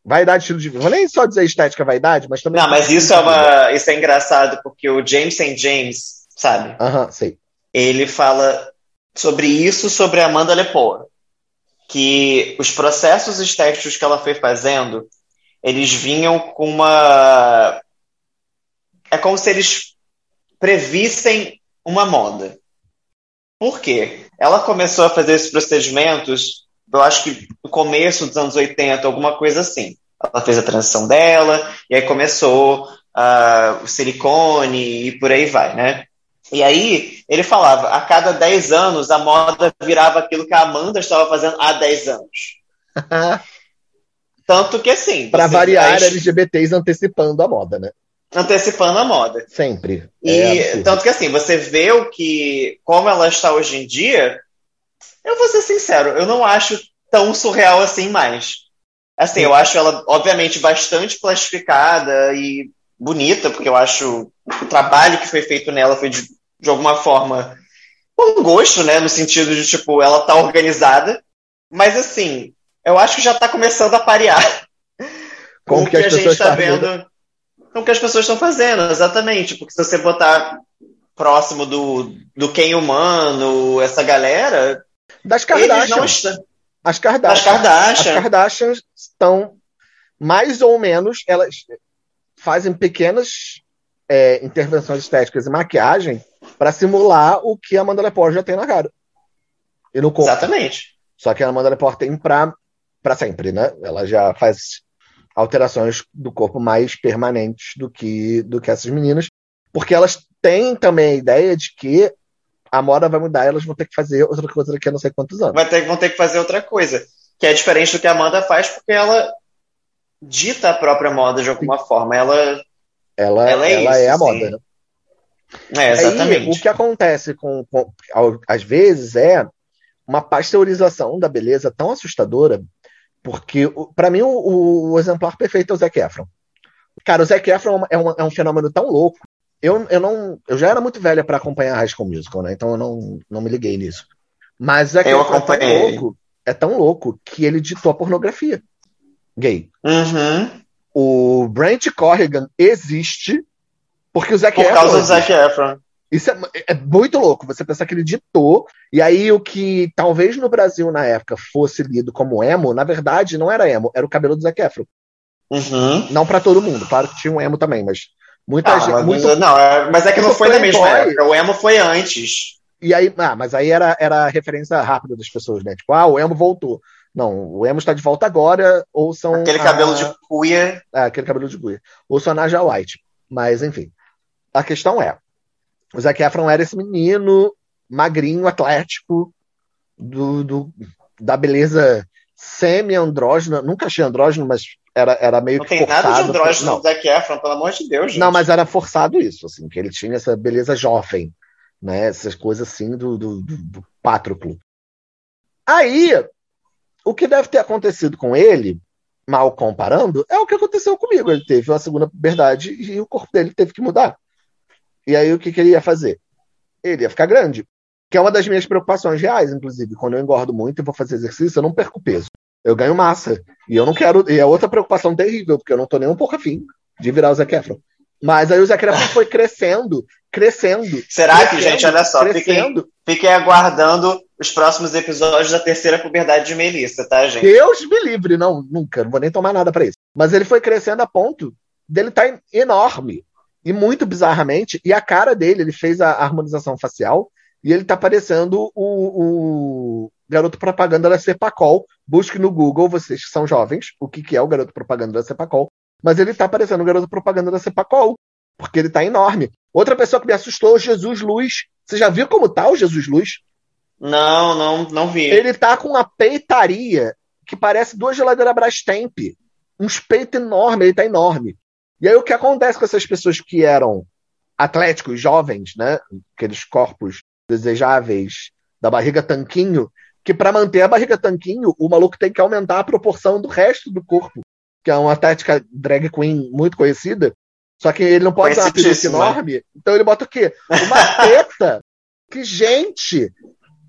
Vaidade, estilo de vida. Vou nem só dizer estética, vaidade, mas também. Não, mas isso é, uma, isso é engraçado, porque o James St. James, sabe? Aham, uh -huh, sei. Ele fala sobre isso, sobre a Amanda Lepore. Que os processos estéticos que ela foi fazendo, eles vinham com uma. É como se eles previssem uma moda. Por quê? Ela começou a fazer esses procedimentos eu acho que no começo dos anos 80, alguma coisa assim. Ela fez a transição dela, e aí começou uh, o silicone e por aí vai, né? E aí ele falava, a cada 10 anos a moda virava aquilo que a Amanda estava fazendo há 10 anos. Tanto que assim. Para variar, aí... LGBTs antecipando a moda, né? Antecipando a moda. Sempre. E é tanto que assim, você vê o que. como ela está hoje em dia, eu vou ser sincero, eu não acho tão surreal assim mais. Assim, eu acho ela, obviamente, bastante plastificada e bonita, porque eu acho o trabalho que foi feito nela foi de, de alguma forma com gosto, né? No sentido de, tipo, ela tá organizada. Mas, assim, eu acho que já tá começando a parear com o que, que a gente tá vendo. Com o que as pessoas estão fazendo, exatamente. Porque se você botar próximo do, do Ken humano, essa galera, das Kardashians. As Kardashians. As Kardashians. As Kardashians estão mais ou menos, elas fazem pequenas é, intervenções estéticas e maquiagem para simular o que a Amanda Lepore já tem na cara. E no corpo. Exatamente. Só que a Amanda Lepore tem para para sempre, né? Ela já faz alterações do corpo mais permanentes do que do que essas meninas, porque elas têm também a ideia de que a moda vai mudar, elas vão ter que fazer outra coisa daqui a não sei quantos anos. Vai ter, vão ter que fazer outra coisa. Que é diferente do que a Amanda faz, porque ela dita a própria moda de alguma forma. Ela, ela, ela, é, ela isso, é a moda, né? É, exatamente. Aí, o que acontece com, com, às vezes é uma pasteurização da beleza tão assustadora, porque para mim o, o, exemplar perfeito é o Zac Efron. Cara, o Zac Efron é um, é um fenômeno tão louco eu, eu não eu já era muito velha para acompanhar High School Musical, né? Então eu não, não me liguei nisso. Mas Zac Eu Efron é tão acompanhei. louco, é tão louco que ele ditou a pornografia gay. Uhum. O Brent Corrigan existe porque o Zac Por Efron causa do existe. Zac Efron. Isso é, é muito louco. Você pensar que ele ditou, e aí o que talvez no Brasil na época fosse lido como emo, na verdade não era emo, era o cabelo do Zac Efron. Uhum. Não pra todo mundo, claro que tinha um emo também, mas muita Ah, gente. mas, muito- não, é- mas é que não foi na mesma época. O emo foi antes. E aí, ah, mas aí era, era a referência rápida das pessoas, né? Tipo, ah, o emo voltou. Não, o emo está de volta agora, ou são. Aquele a- cabelo de cuia. Ah, aquele cabelo de guia. Ou só Naja White. Mas, enfim. A questão é: o Zac Efron era esse menino magrinho, atlético, do, do- da beleza semi-andrógena. Nunca achei andrógeno, mas era, era meio Não que tem nada de forçado. andrógeno Não, no Zac Efron, pelo amor de Deus, gente. não, mas era forçado isso, assim, que ele tinha essa beleza jovem, né? Essas coisas assim do, do, do, do Pátroclo. Aí, o que deve ter acontecido com ele, mal comparando, é o que aconteceu comigo. Ele teve uma segunda puberdade e o corpo dele teve que mudar. E aí, o que, que ele ia fazer? Ele ia ficar grande. Que é uma das minhas preocupações reais, inclusive. Quando eu engordo muito e vou fazer exercício, eu não perco peso. Eu ganho massa. E eu não quero. E é outra preocupação terrível, porque eu não tô nem um pouco afim de virar o Zac Efron. Mas aí o Zac Efron foi crescendo, crescendo. Será que, crescendo, gente, olha só, fiquem, Crescendo. fiquem aguardando os próximos episódios da terceira puberdade de Melissa, tá, gente? Deus me livre, não, nunca, não vou nem tomar nada pra isso. Mas ele foi crescendo a ponto dele estar tá enorme. E muito bizarramente, e a cara dele, ele fez a harmonização facial, e ele tá parecendo o, o garoto propaganda da Cepacol. Busque no Google, vocês que são jovens, o que, que é o garoto propaganda da Cepacol. Mas ele tá parecendo o garoto propaganda da Cepacol, porque ele tá enorme. Outra pessoa que me assustou, o Jesus Luz. Você já viu como tá o Jesus Luz? Não, não, não vi. Ele tá com uma peitaria que parece duas geladeiras Brastemp. Uns peitos enormes, ele tá enorme. E aí o que acontece com essas pessoas que eram atléticos, jovens, né? Aqueles corpos desejáveis da barriga tanquinho, que para manter a barriga tanquinho, o maluco tem que aumentar a proporção do resto do corpo, que é uma tática drag queen muito conhecida. Só que ele não pode ter uma peruca enorme, então ele bota o quê? Uma teta. que, gente,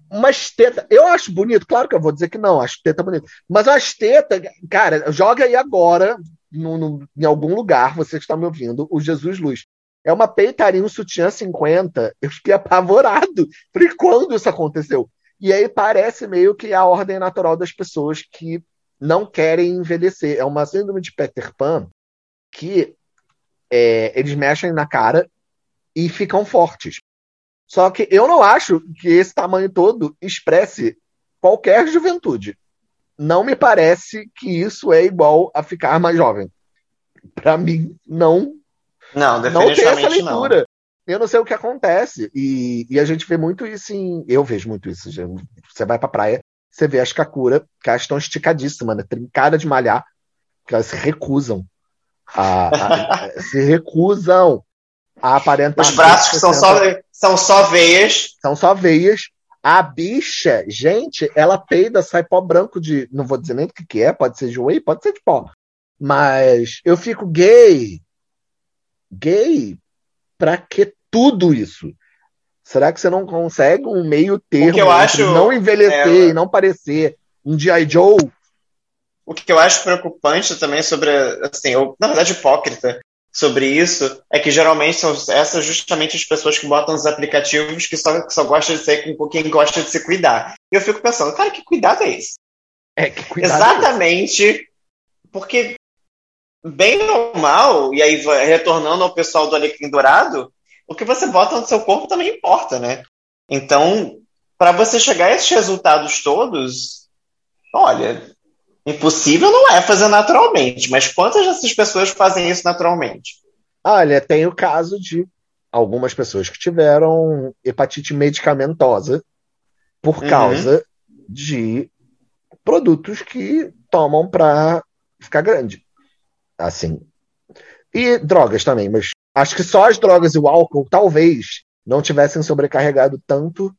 umas tetas. Eu acho bonito, claro que eu vou dizer que não, acho teta bonito. Mas as tetas, cara, joga aí agora, no, no- em algum lugar, você que está me ouvindo, o Jesus Luz. É uma peitaria, um sutiã 50. Eu fiquei apavorado. Falei, quando isso aconteceu? E aí parece meio que a ordem natural das pessoas que não querem envelhecer. É uma síndrome de Peter Pan que é, eles mexem na cara e ficam fortes. Só que eu não acho que esse tamanho todo expresse qualquer juventude. Não me parece que isso é igual a ficar mais jovem. Para mim, não Não, não tem essa definitivamente não. leitura. Eu não sei o que acontece. E, e a gente vê muito isso em. Eu vejo muito isso. Você vai pra praia, você vê as Kakura, que elas estão esticadíssimas, né? Trincada de malhar, que elas se recusam. A, a- a- se recusam a aparentar. Os braços que são 160 só, são só veias. são só veias. A bicha, gente, ela peida, sai pó branco de. Não vou dizer nem do que, que é, pode ser de whey, pode ser de pó. Mas eu fico gay. Gay? Pra que tudo isso? Será que você não consegue um meio termo eu acho, não envelhecer é, e não parecer um G.I. Joe? O que eu acho preocupante também sobre, assim, ou, na verdade hipócrita sobre isso, é que geralmente são essas justamente as pessoas que botam os aplicativos que só, que só gostam de sair com quem gosta de se cuidar. E eu fico pensando, cara, que cuidado é esse? É que cuidado. Exatamente, porque bem ou mal, e aí retornando ao pessoal do Alecrim Dourado, o que você bota no seu corpo também importa, né? Então, para você chegar a esses resultados todos, olha, impossível não é fazer naturalmente, mas quantas dessas pessoas fazem isso naturalmente? Olha, tem o caso de algumas pessoas que tiveram hepatite medicamentosa por Uhum. causa de produtos que tomam para ficar grande. Assim. E drogas também, mas acho que só as drogas e o álcool talvez não tivessem sobrecarregado tanto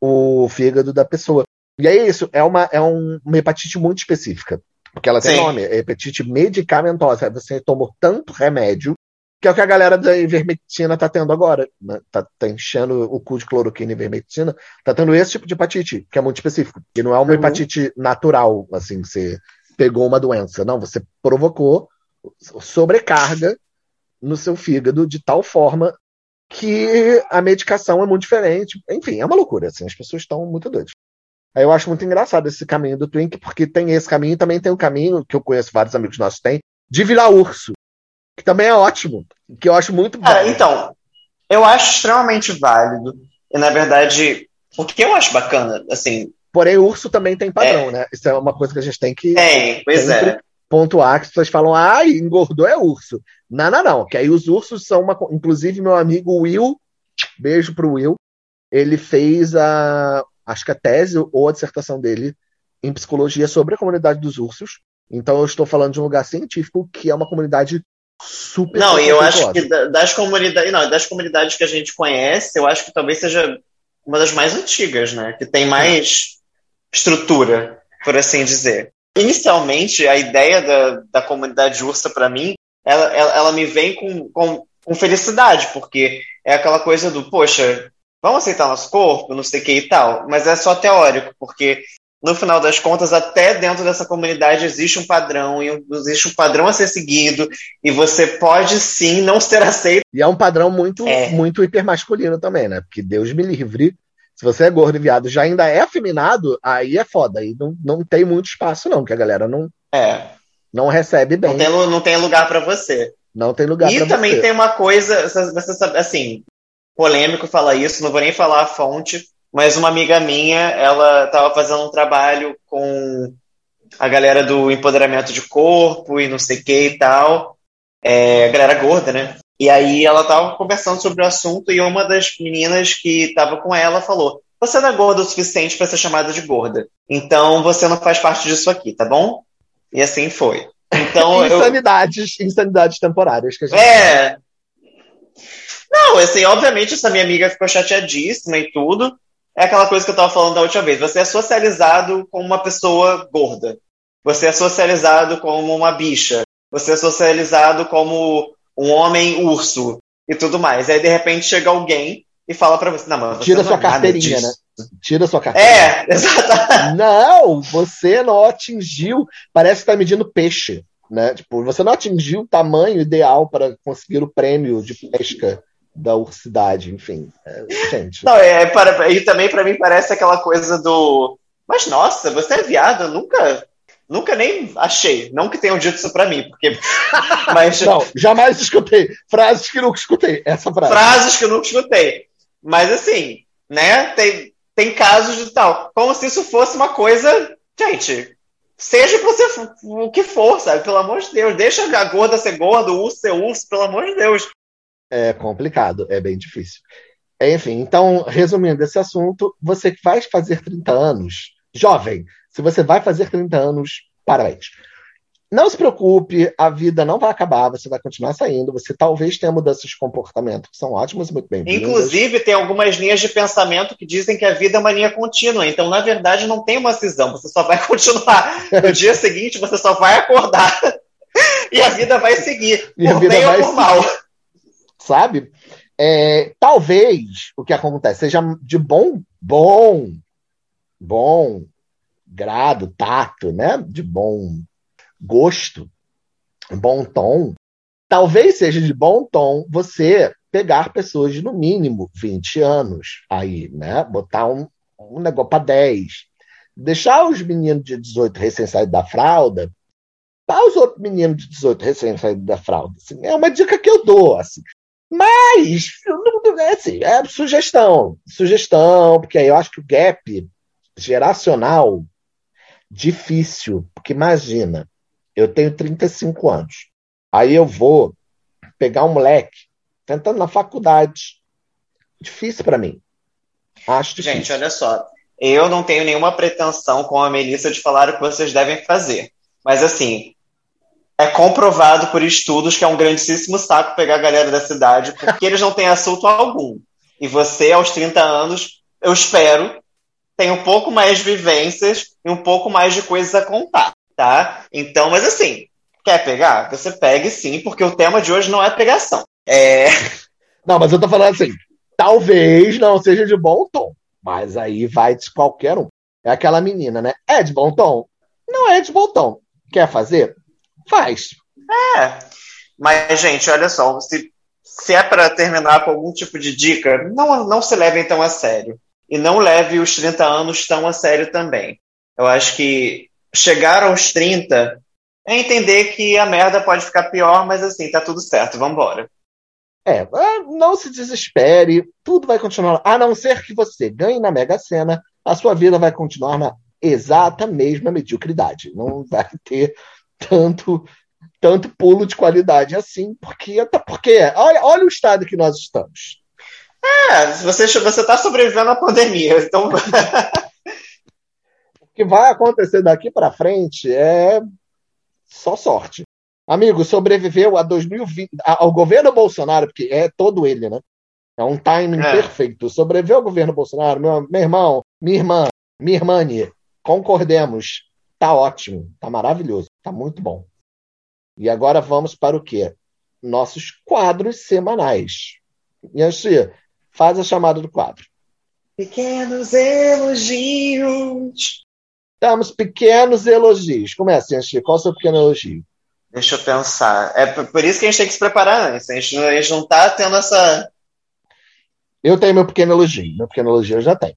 o fígado da pessoa. E é isso, é uma, é um- uma hepatite muito específica. Porque ela tem Sim. nome, é hepatite medicamentosa. Você tomou tanto remédio que é o que a galera da ivermectina tá tendo agora. Né? Tá, tá, enchendo o cu de cloroquina e ivermectina. Tá tendo esse tipo de hepatite, que é muito específico. Que não é uma uhum. hepatite natural, assim, você pegou uma doença. Não, você provocou sobrecarga no seu fígado de tal forma que a medicação é muito diferente. Enfim, é uma loucura, assim, as pessoas estão muito doidas. Aí eu acho muito engraçado esse caminho do Twink, porque tem esse caminho e também tem o caminho, que eu conheço vários amigos nossos têm, de virar urso que também é ótimo, que eu acho muito bom. então, eu acho extremamente válido. E, na verdade, o que eu acho bacana, assim. Porém, o urso também tem padrão, é... né? Isso é uma coisa que a gente tem que. Tem, pois é. Pontuar que as pessoas falam, ah, engordou é urso. Não, não, não. Que aí os ursos são uma. Inclusive, meu amigo Will, beijo pro Will, ele fez a. Acho que a tese ou a dissertação dele em psicologia sobre a comunidade dos ursos. Então eu estou falando de um lugar científico que é uma comunidade super. Não, e eu acho que das comunidades, não, das comunidades que a gente conhece, eu acho que talvez seja uma das mais antigas, né? Que tem mais estrutura, por assim dizer. Inicialmente, a ideia da, da comunidade ursa, para mim, ela, ela, ela, me vem com, com, com, felicidade, porque é aquela coisa do, poxa, vamos aceitar nosso corpo, não sei o que e tal, mas é só teórico, porque no final das contas, até dentro dessa comunidade existe um padrão, e existe um padrão a ser seguido, e você pode sim não ser aceito. E é um padrão muito, é. muito hipermasculino também, né? Porque Deus me livre. Se você é gordo e viado já ainda é afeminado, aí é foda. Aí não, não tem muito espaço, não, que a galera não, é. não recebe bem. Não tem, não tem lugar para você. Não tem lugar E também tem uma coisa, você assim, polêmico falar isso, não vou nem falar a fonte, mas uma amiga minha, ela estava fazendo um trabalho com a galera do empoderamento de corpo e não sei o que e tal, é, a galera gorda, né? E aí ela estava conversando sobre o assunto e uma das meninas que estava com ela falou: Você não é gorda o suficiente para ser chamada de gorda, então você não faz parte disso aqui, tá bom? E assim foi. Então, insanidades, eu... insanidades temporárias que a gente. É. Não, assim, obviamente essa minha amiga ficou chateadíssima e tudo é aquela coisa que eu estava falando da última vez. Você é socializado como uma pessoa gorda. Você é socializado como uma bicha. Você é socializado como um homem urso e tudo mais. Aí de repente chega alguém e fala para você, não, mas você tira não sua carteirinha, né? Tira sua carteirinha. É, exatamente. Não, você não atingiu. Parece que está medindo peixe, né? Tipo, você não atingiu o tamanho ideal para conseguir o prêmio de pesca da ursidade, enfim. É, gente. Não, é, para, e também para mim parece aquela coisa do. Mas nossa, você é viado, eu nunca. Nunca nem achei. Não que tenham dito isso pra mim, porque. Mas... Não, jamais escutei. Frases que nunca escutei. Essa frase. Frases que eu nunca escutei. Mas assim, né? Tem, tem casos de tal. Como se isso fosse uma coisa. Gente, seja você, o que for, sabe? Pelo amor de Deus. Deixa a gorda ser gorda, o urso ser urso, pelo amor de Deus é complicado, é bem difícil. Enfim, então, resumindo esse assunto, você que vai fazer 30 anos, jovem, se você vai fazer 30 anos, parabéns. Não se preocupe, a vida não vai acabar, você vai continuar saindo, você talvez tenha mudanças de comportamento que são ótimas e muito bem-vindas. Inclusive, tem algumas linhas de pensamento que dizem que a vida é uma linha contínua, então, na verdade, não tem uma cisão, você só vai continuar. No dia seguinte, você só vai acordar e a vida vai seguir, e por bem ou por mal sabe? É, talvez o que acontece seja de bom, bom, bom grado, tato, né? De bom gosto, bom tom. Talvez seja de bom tom você pegar pessoas de no mínimo 20 anos aí, né? Botar um, um negócio para 10. Deixar os meninos de 18 recém-saídos da fralda para os outros meninos de 18 recém-saídos da fralda. Assim, é uma dica que eu dou. Assim. Mas, é, assim, é sugestão. Sugestão, porque aí eu acho que o gap geracional difícil. Porque imagina, eu tenho 35 anos. Aí eu vou pegar um moleque tentando na faculdade. Difícil para mim. Acho difícil. Gente, olha só. Eu não tenho nenhuma pretensão com a Melissa de falar o que vocês devem fazer. Mas assim, é comprovado por estudos que é um grandíssimo saco pegar a galera da cidade, porque eles não têm assunto algum. E você, aos 30 anos, eu espero, tem um pouco mais de vivências e um pouco mais de coisas a contar, tá? Então, mas assim, quer pegar? Você pegue sim, porque o tema de hoje não é pegação. É... Não, mas eu tô falando assim, talvez não seja de bom tom, mas aí vai de qualquer um. É aquela menina, né? É de bom tom? Não é de bom tom. Quer fazer? Faz. É. Mas, gente, olha só, se, se é para terminar com algum tipo de dica, não, não se levem tão a sério. E não leve os 30 anos tão a sério também. Eu acho que chegar aos 30 é entender que a merda pode ficar pior, mas assim, tá tudo certo, vambora. É, não se desespere, tudo vai continuar. A não ser que você ganhe na Mega Sena, a sua vida vai continuar na exata mesma mediocridade. Não vai ter tanto tanto pulo de qualidade assim, porque até porque olha, olha o estado que nós estamos. É, você você está sobrevivendo à pandemia, então o que vai acontecer daqui para frente é só sorte. Amigo, sobreviveu a 2020, ao governo Bolsonaro, porque é todo ele, né? É um timing é. perfeito. Sobreviveu ao governo Bolsonaro, meu, meu irmão, minha irmã, minha irmã, concordemos. Tá ótimo, tá maravilhoso, tá muito bom. E agora vamos para o quê? Nossos quadros semanais. Yanxi, faz a chamada do quadro. Pequenos elogios. Temos pequenos elogios. Começa, Yanxi. Qual é o seu pequeno elogio? Deixa eu pensar. É por isso que a gente tem que se preparar antes. A gente não, a gente não tá tendo essa. Eu tenho meu pequeno elogio. Meu pequeno elogio eu já tenho.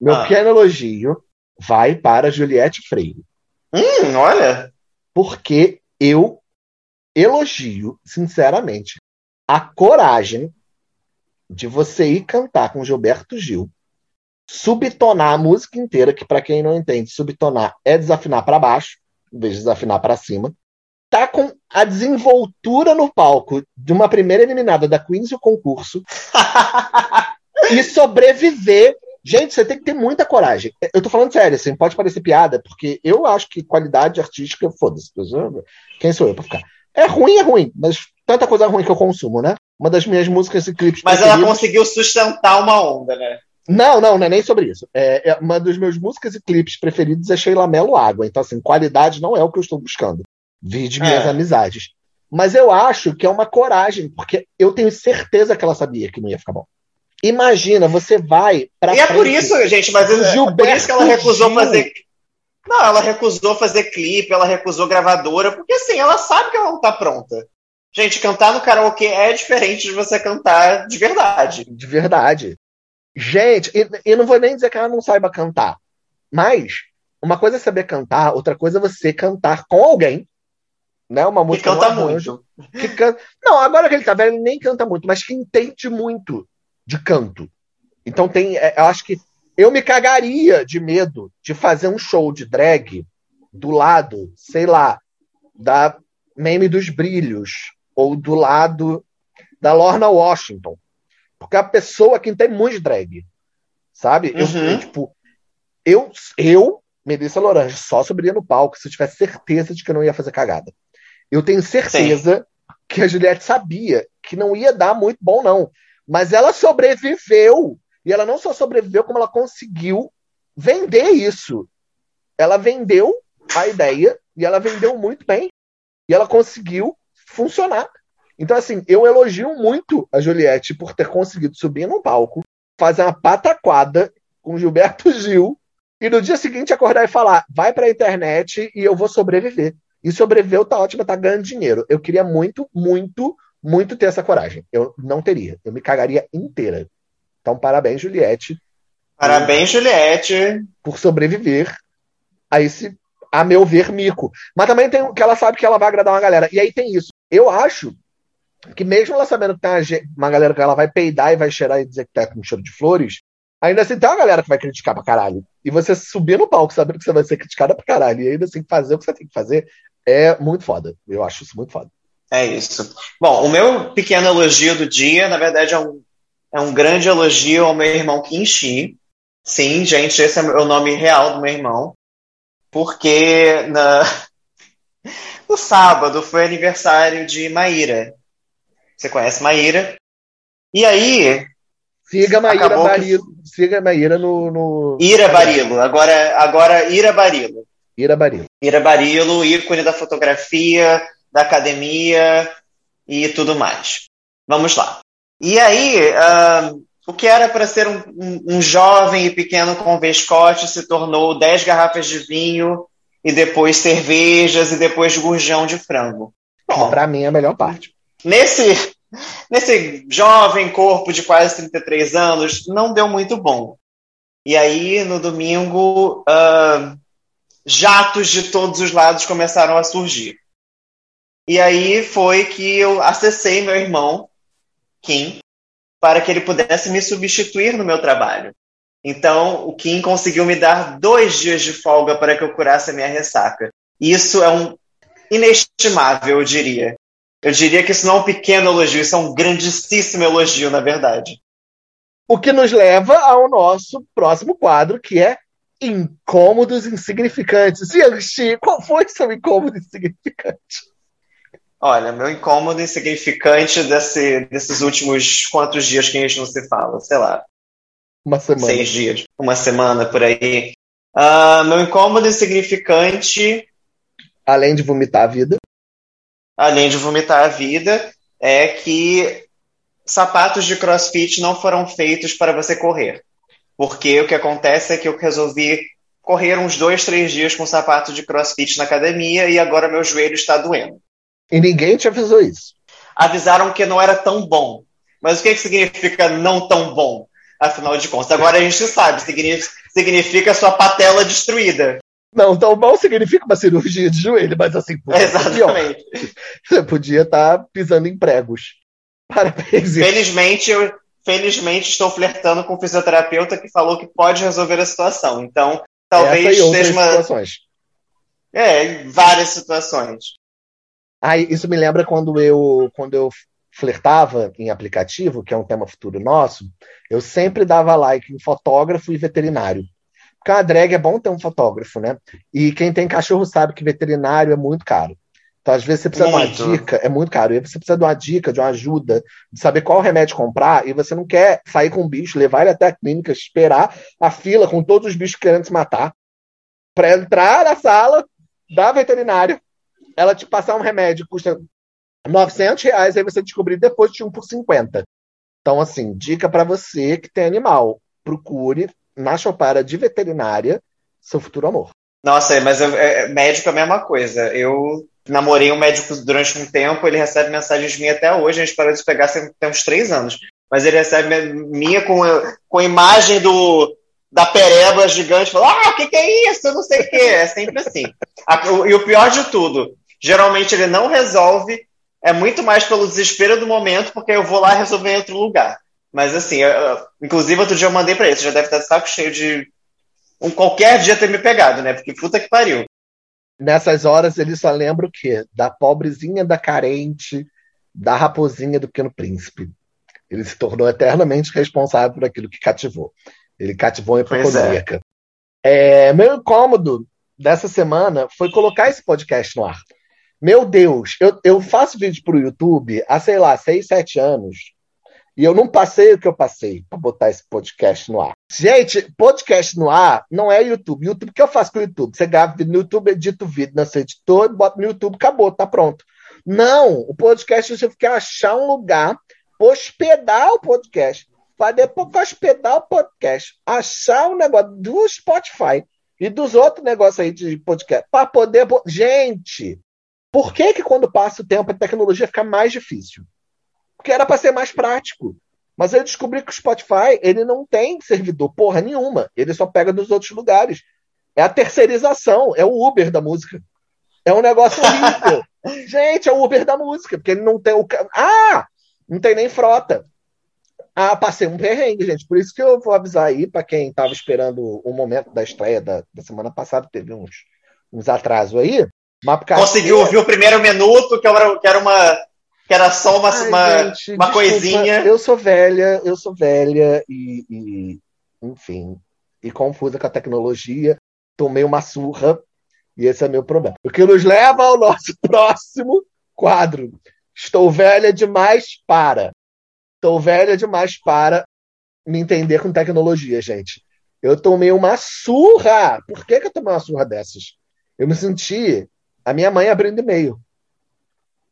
Meu ah. pequeno elogio vai para Juliette Freire. Hum, olha. Porque eu elogio, sinceramente, a coragem de você ir cantar com Gilberto Gil, subtonar a música inteira, que para quem não entende, subtonar é desafinar para baixo, em vez de desafinar para cima tá com a desenvoltura no palco de uma primeira eliminada da Queens e o concurso e sobreviver. Gente, você tem que ter muita coragem. Eu tô falando sério, assim, pode parecer piada, porque eu acho que qualidade artística, foda-se. Quem sou eu pra ficar? É ruim, é ruim, mas tanta coisa ruim que eu consumo, né? Uma das minhas músicas e clipes. Mas ela conseguiu sustentar uma onda, né? Não, não, não é nem sobre isso. É, é, uma das meus músicas e clipes preferidos é Sheila Mello Água. Então, assim, qualidade não é o que eu estou buscando. Vide minhas é. amizades. Mas eu acho que é uma coragem, porque eu tenho certeza que ela sabia que não ia ficar bom. Imagina, você vai pra. E é por isso, gente, mas é, é por isso que ela recusou Gil. fazer. Não, ela recusou fazer clipe, ela recusou gravadora, porque assim, ela sabe que ela não tá pronta. Gente, cantar no karaokê é diferente de você cantar de verdade. De verdade. Gente, e, e não vou nem dizer que ela não saiba cantar, mas uma coisa é saber cantar, outra coisa é você cantar com alguém né? Uma música que canta muito. Que canta... Não, agora que ele tá velho, ele nem canta muito, mas que entende muito de canto. Então tem, é, eu acho que eu me cagaria de medo de fazer um show de drag do lado, sei lá, da Meme dos Brilhos ou do lado da Lorna Washington. Porque a pessoa que tem muito drag, sabe? Uhum. Eu, eu, tipo, eu, eu, Melissa Lorange, só subiria no palco se eu tivesse certeza de que eu não ia fazer cagada. Eu tenho certeza Sim. que a Juliette sabia que não ia dar muito bom, não. Mas ela sobreviveu. E ela não só sobreviveu, como ela conseguiu vender isso. Ela vendeu a ideia e ela vendeu muito bem. E ela conseguiu funcionar. Então, assim, eu elogio muito a Juliette por ter conseguido subir num palco, fazer uma pataquada com Gilberto Gil e no dia seguinte acordar e falar: vai pra internet e eu vou sobreviver. E sobreviveu, tá ótimo, tá ganhando dinheiro. Eu queria muito, muito, muito ter essa coragem. Eu não teria. Eu me cagaria inteira. Então, parabéns, Juliette. Parabéns, Juliette. Por sobreviver a esse, a meu ver, mico. Mas também tem que ela sabe que ela vai agradar uma galera. E aí tem isso. Eu acho que mesmo ela sabendo que tem uma galera que ela vai peidar e vai cheirar e dizer que tá com cheiro de flores, ainda assim tem uma galera que vai criticar pra caralho. E você subir no palco sabendo que você vai ser criticada pra caralho e ainda assim fazer o que você tem que fazer é muito foda. Eu acho isso muito foda. É isso. Bom, o meu pequeno elogio do dia, na verdade, é um, é um grande elogio ao meu irmão Kinshi. Sim, gente, esse é o nome real do meu irmão. Porque na... no sábado foi aniversário de Maíra. Você conhece Maíra? E aí, Siga Maíra Barilo. Siga Maíra no, no. Ira Barilo. Agora, agora Ira Barilo. Ira Barilo. Ira Barilo, ícone da fotografia, da academia e tudo mais. Vamos lá. E aí, uh, o que era para ser um, um, um, jovem e pequeno com vescote se tornou dez garrafas de vinho e depois cervejas e depois gurjão de frango. Bom, para mim é a melhor parte. Nesse, nesse jovem corpo de quase 33 anos, não deu muito bom. E aí, no domingo, uh, jatos de todos os lados começaram a surgir. E aí foi que eu acessei meu irmão, Kim, para que ele pudesse me substituir no meu trabalho. Então, o Kim conseguiu me dar dois dias de folga para que eu curasse a minha ressaca. Isso é um inestimável, eu diria. Eu diria que isso não é um pequeno elogio, isso é um grandíssimo elogio, na verdade. O que nos leva ao nosso próximo quadro, que é Incômodos Insignificantes. Yanxi, qual foi seu incômodo insignificante? Olha, meu incômodo insignificante desse, desses últimos quantos dias que a gente não se fala? Sei lá. Uma semana. Seis dias. Uma semana por aí. Uh, meu incômodo insignificante. Além de vomitar a vida. Além de vomitar a vida, é que sapatos de crossfit não foram feitos para você correr. Porque o que acontece é que eu resolvi correr uns dois, três dias com sapato de crossfit na academia e agora meu joelho está doendo. E ninguém te avisou isso. Avisaram que não era tão bom. Mas o que, que significa não tão bom? Afinal de contas, agora a gente sabe, significa, sua patela destruída. Não, tão bom significa uma cirurgia de joelho, mas assim, Exatamente. Você podia estar tá pisando em pregos. Parabéns. Felizmente, eu, felizmente estou flertando com um fisioterapeuta que falou que pode resolver a situação. Então, talvez seja uma. Situações. É, várias situações. Isso me lembra quando eu, quando eu flertava em aplicativo, que é um tema futuro nosso, eu sempre dava like em fotógrafo e veterinário. Porque a drag é bom ter um fotógrafo, né? E quem tem cachorro sabe que veterinário é muito caro. Então, às vezes, você precisa muito. de uma dica, é muito caro. E você precisa de uma dica, de uma ajuda, de saber qual remédio comprar, e você não quer sair com o bicho, levar ele até a clínica, esperar a fila com todos os bichos querendo se matar, para entrar na sala da veterinária ela te passar um remédio que custa 900 reais, aí você descobrir depois de um por 50. Então, assim, dica para você que tem animal, procure na Chopara de veterinária seu futuro amor. Nossa, mas eu, é, médico é a mesma coisa. Eu namorei um médico durante um tempo, ele recebe mensagens minhas até hoje, a gente parou de pegar tem uns três anos. Mas ele recebe minha com, com imagem do, da pereba gigante, falando, ah, o que, que é isso? Eu não sei o que. É sempre assim. e o pior de tudo, Geralmente ele não resolve, é muito mais pelo desespero do momento, porque eu vou lá resolver em outro lugar. Mas assim, eu, inclusive outro dia eu mandei para ele, você já deve estar de saco cheio de um qualquer dia ter me pegado, né? Porque puta que pariu. Nessas horas ele só lembra o quê? Da pobrezinha, da carente, da raposinha do pequeno príncipe. Ele se tornou eternamente responsável por aquilo que cativou. Ele cativou a hipocondríaca. É. É, meu incômodo dessa semana foi colocar esse podcast no ar. Meu Deus, eu, eu faço vídeo pro YouTube há, sei lá, seis, sete anos. E eu não passei o que eu passei para botar esse podcast no ar. Gente, podcast no ar não é YouTube. YouTube, o que eu faço com o YouTube? Você grava no YouTube, edita o vídeo na sua editor, bota no YouTube, acabou, tá pronto. Não, o podcast você tem que achar um lugar, hospedar o podcast. Para depois hospedar o podcast, achar um negócio do Spotify e dos outros negócios aí de podcast, para poder. Gente, por que, que quando passa o tempo a tecnologia fica mais difícil? Porque era para ser mais prático. Mas eu descobri que o Spotify ele não tem servidor porra nenhuma. Ele só pega dos outros lugares. É a terceirização, é o Uber da música. É um negócio horrível. Gente, é o Uber da música, porque ele não tem o. Ah! Não tem nem frota. Ah, passei um perrengue, gente. Por isso que eu vou avisar aí para quem estava esperando o momento da estreia da, da semana passada, teve uns, uns atrasos aí. Conseguiu ouvir o primeiro minuto, que era, que era uma. Que era só uma, Ai, uma, gente, uma coisinha. Eu sou velha, eu sou velha e, e, enfim, e confusa com a tecnologia. Tomei uma surra e esse é meu problema. O que nos leva ao nosso próximo quadro. Estou velha demais para. Estou velha demais para me entender com tecnologia, gente. Eu tomei uma surra. Por que, que eu tomei uma surra dessas? Eu me senti a minha mãe abrindo e-mail.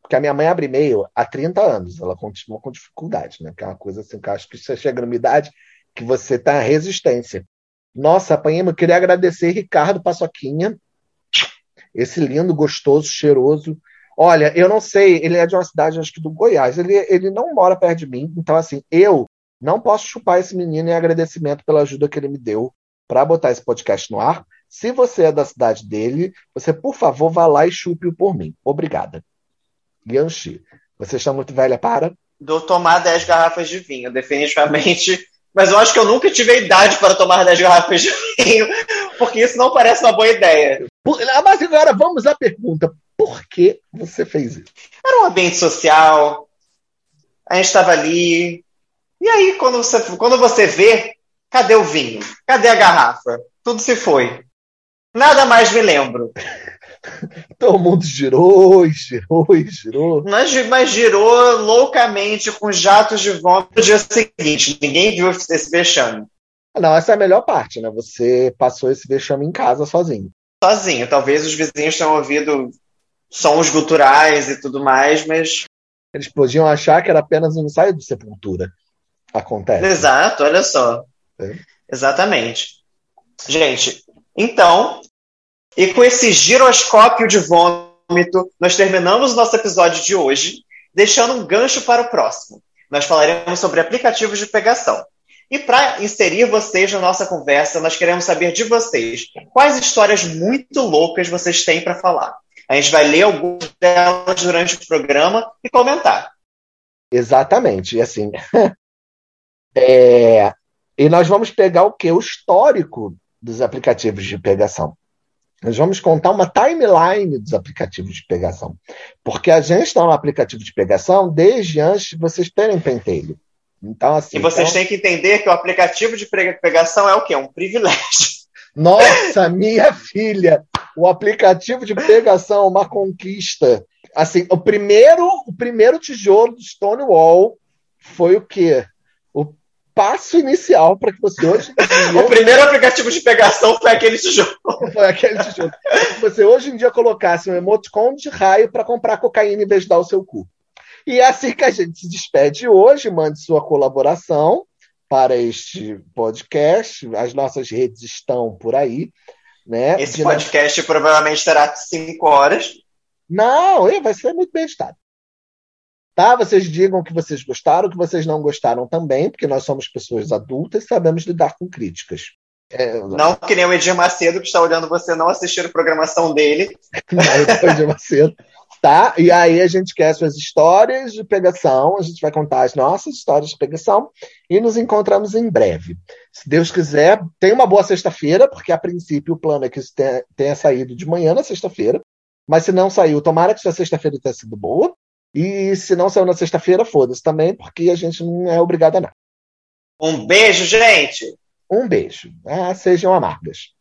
Porque a minha mãe abre e-mail há 30 anos, ela continua com dificuldade, né? Que é uma coisa assim que eu acho que você chega numa idade que você tá resistência. Nossa, apanhei, eu queria agradecer Ricardo Paçoquinha, esse lindo, gostoso, cheiroso. Olha, eu não sei, ele é de uma cidade, acho que do Goiás, ele, ele não mora perto de mim, então assim, eu não posso chupar esse menino em agradecimento pela ajuda que ele me deu para botar esse podcast no ar. Se você é da cidade dele, você, por favor, vá lá e chupe-o por mim. Obrigada. Yanxi, você está muito velha para? Do tomar 10 garrafas de vinho, definitivamente. Mas eu acho que eu nunca tive a idade para tomar 10 garrafas de vinho, porque isso não parece uma boa ideia. Mas agora vamos à pergunta: por que você fez isso? Era um ambiente social, a gente estava ali. E aí, quando você, quando você vê, cadê o vinho? Cadê a garrafa? Tudo se foi. Nada mais me lembro. Todo mundo girou, girou, girou. Mas, mas girou loucamente com jatos de vômito no dia seguinte. Ninguém viu esse vexame. Não, essa é a melhor parte, né? Você passou esse vexame em casa sozinho. Sozinho. Talvez os vizinhos tenham ouvido sons guturais e tudo mais, mas. Eles podiam achar que era apenas um ensaio de sepultura. Acontece. Exato, olha só. É. Exatamente. Gente, então, e com esse giroscópio de vômito, nós terminamos o nosso episódio de hoje, deixando um gancho para o próximo. Nós falaremos sobre aplicativos de pegação. E para inserir vocês na nossa conversa, nós queremos saber de vocês quais histórias muito loucas vocês têm para falar. A gente vai ler algumas delas durante o programa e comentar. Exatamente. E assim, é... e nós vamos pegar o que? O histórico dos aplicativos de pegação. Nós vamos contar uma timeline dos aplicativos de pegação. Porque a gente está no aplicativo de pegação desde antes de vocês terem pentelho. Então, assim, e vocês então... têm que entender que o aplicativo de pegação é o quê? Um privilégio. Nossa, minha filha! O aplicativo de pegação é uma conquista. Assim, o primeiro, o primeiro tijolo do Stonewall foi o quê? Passo inicial para que você hoje. Dia, o primeiro aplicativo de pegação foi aquele tijolo. Foi aquele tijolo. Você hoje em dia colocasse um emoticon de raio para comprar cocaína em vez de dar o seu cu. E é assim que a gente se despede hoje. Mande sua colaboração para este podcast. As nossas redes estão por aí. Né? Esse podcast provavelmente terá cinco horas. Não, vai ser muito bem editado. Tá? Vocês digam que vocês gostaram, que vocês não gostaram também, porque nós somos pessoas adultas e sabemos lidar com críticas. É, não que nem o Edir Macedo, que está olhando você não assistir a programação dele. não, Edir Macedo. Tá? E aí a gente quer suas histórias de pegação, a gente vai contar as nossas histórias de pegação e nos encontramos em breve. Se Deus quiser, tenha uma boa sexta-feira, porque a princípio o plano é que isso tenha, tenha saído de manhã na sexta-feira. Mas se não saiu, tomara que sua sexta-feira tenha sido boa. E se não saiu na sexta-feira, foda-se também, porque a gente não é obrigado a nada. Um beijo, gente! Um beijo. Ah, sejam amargas.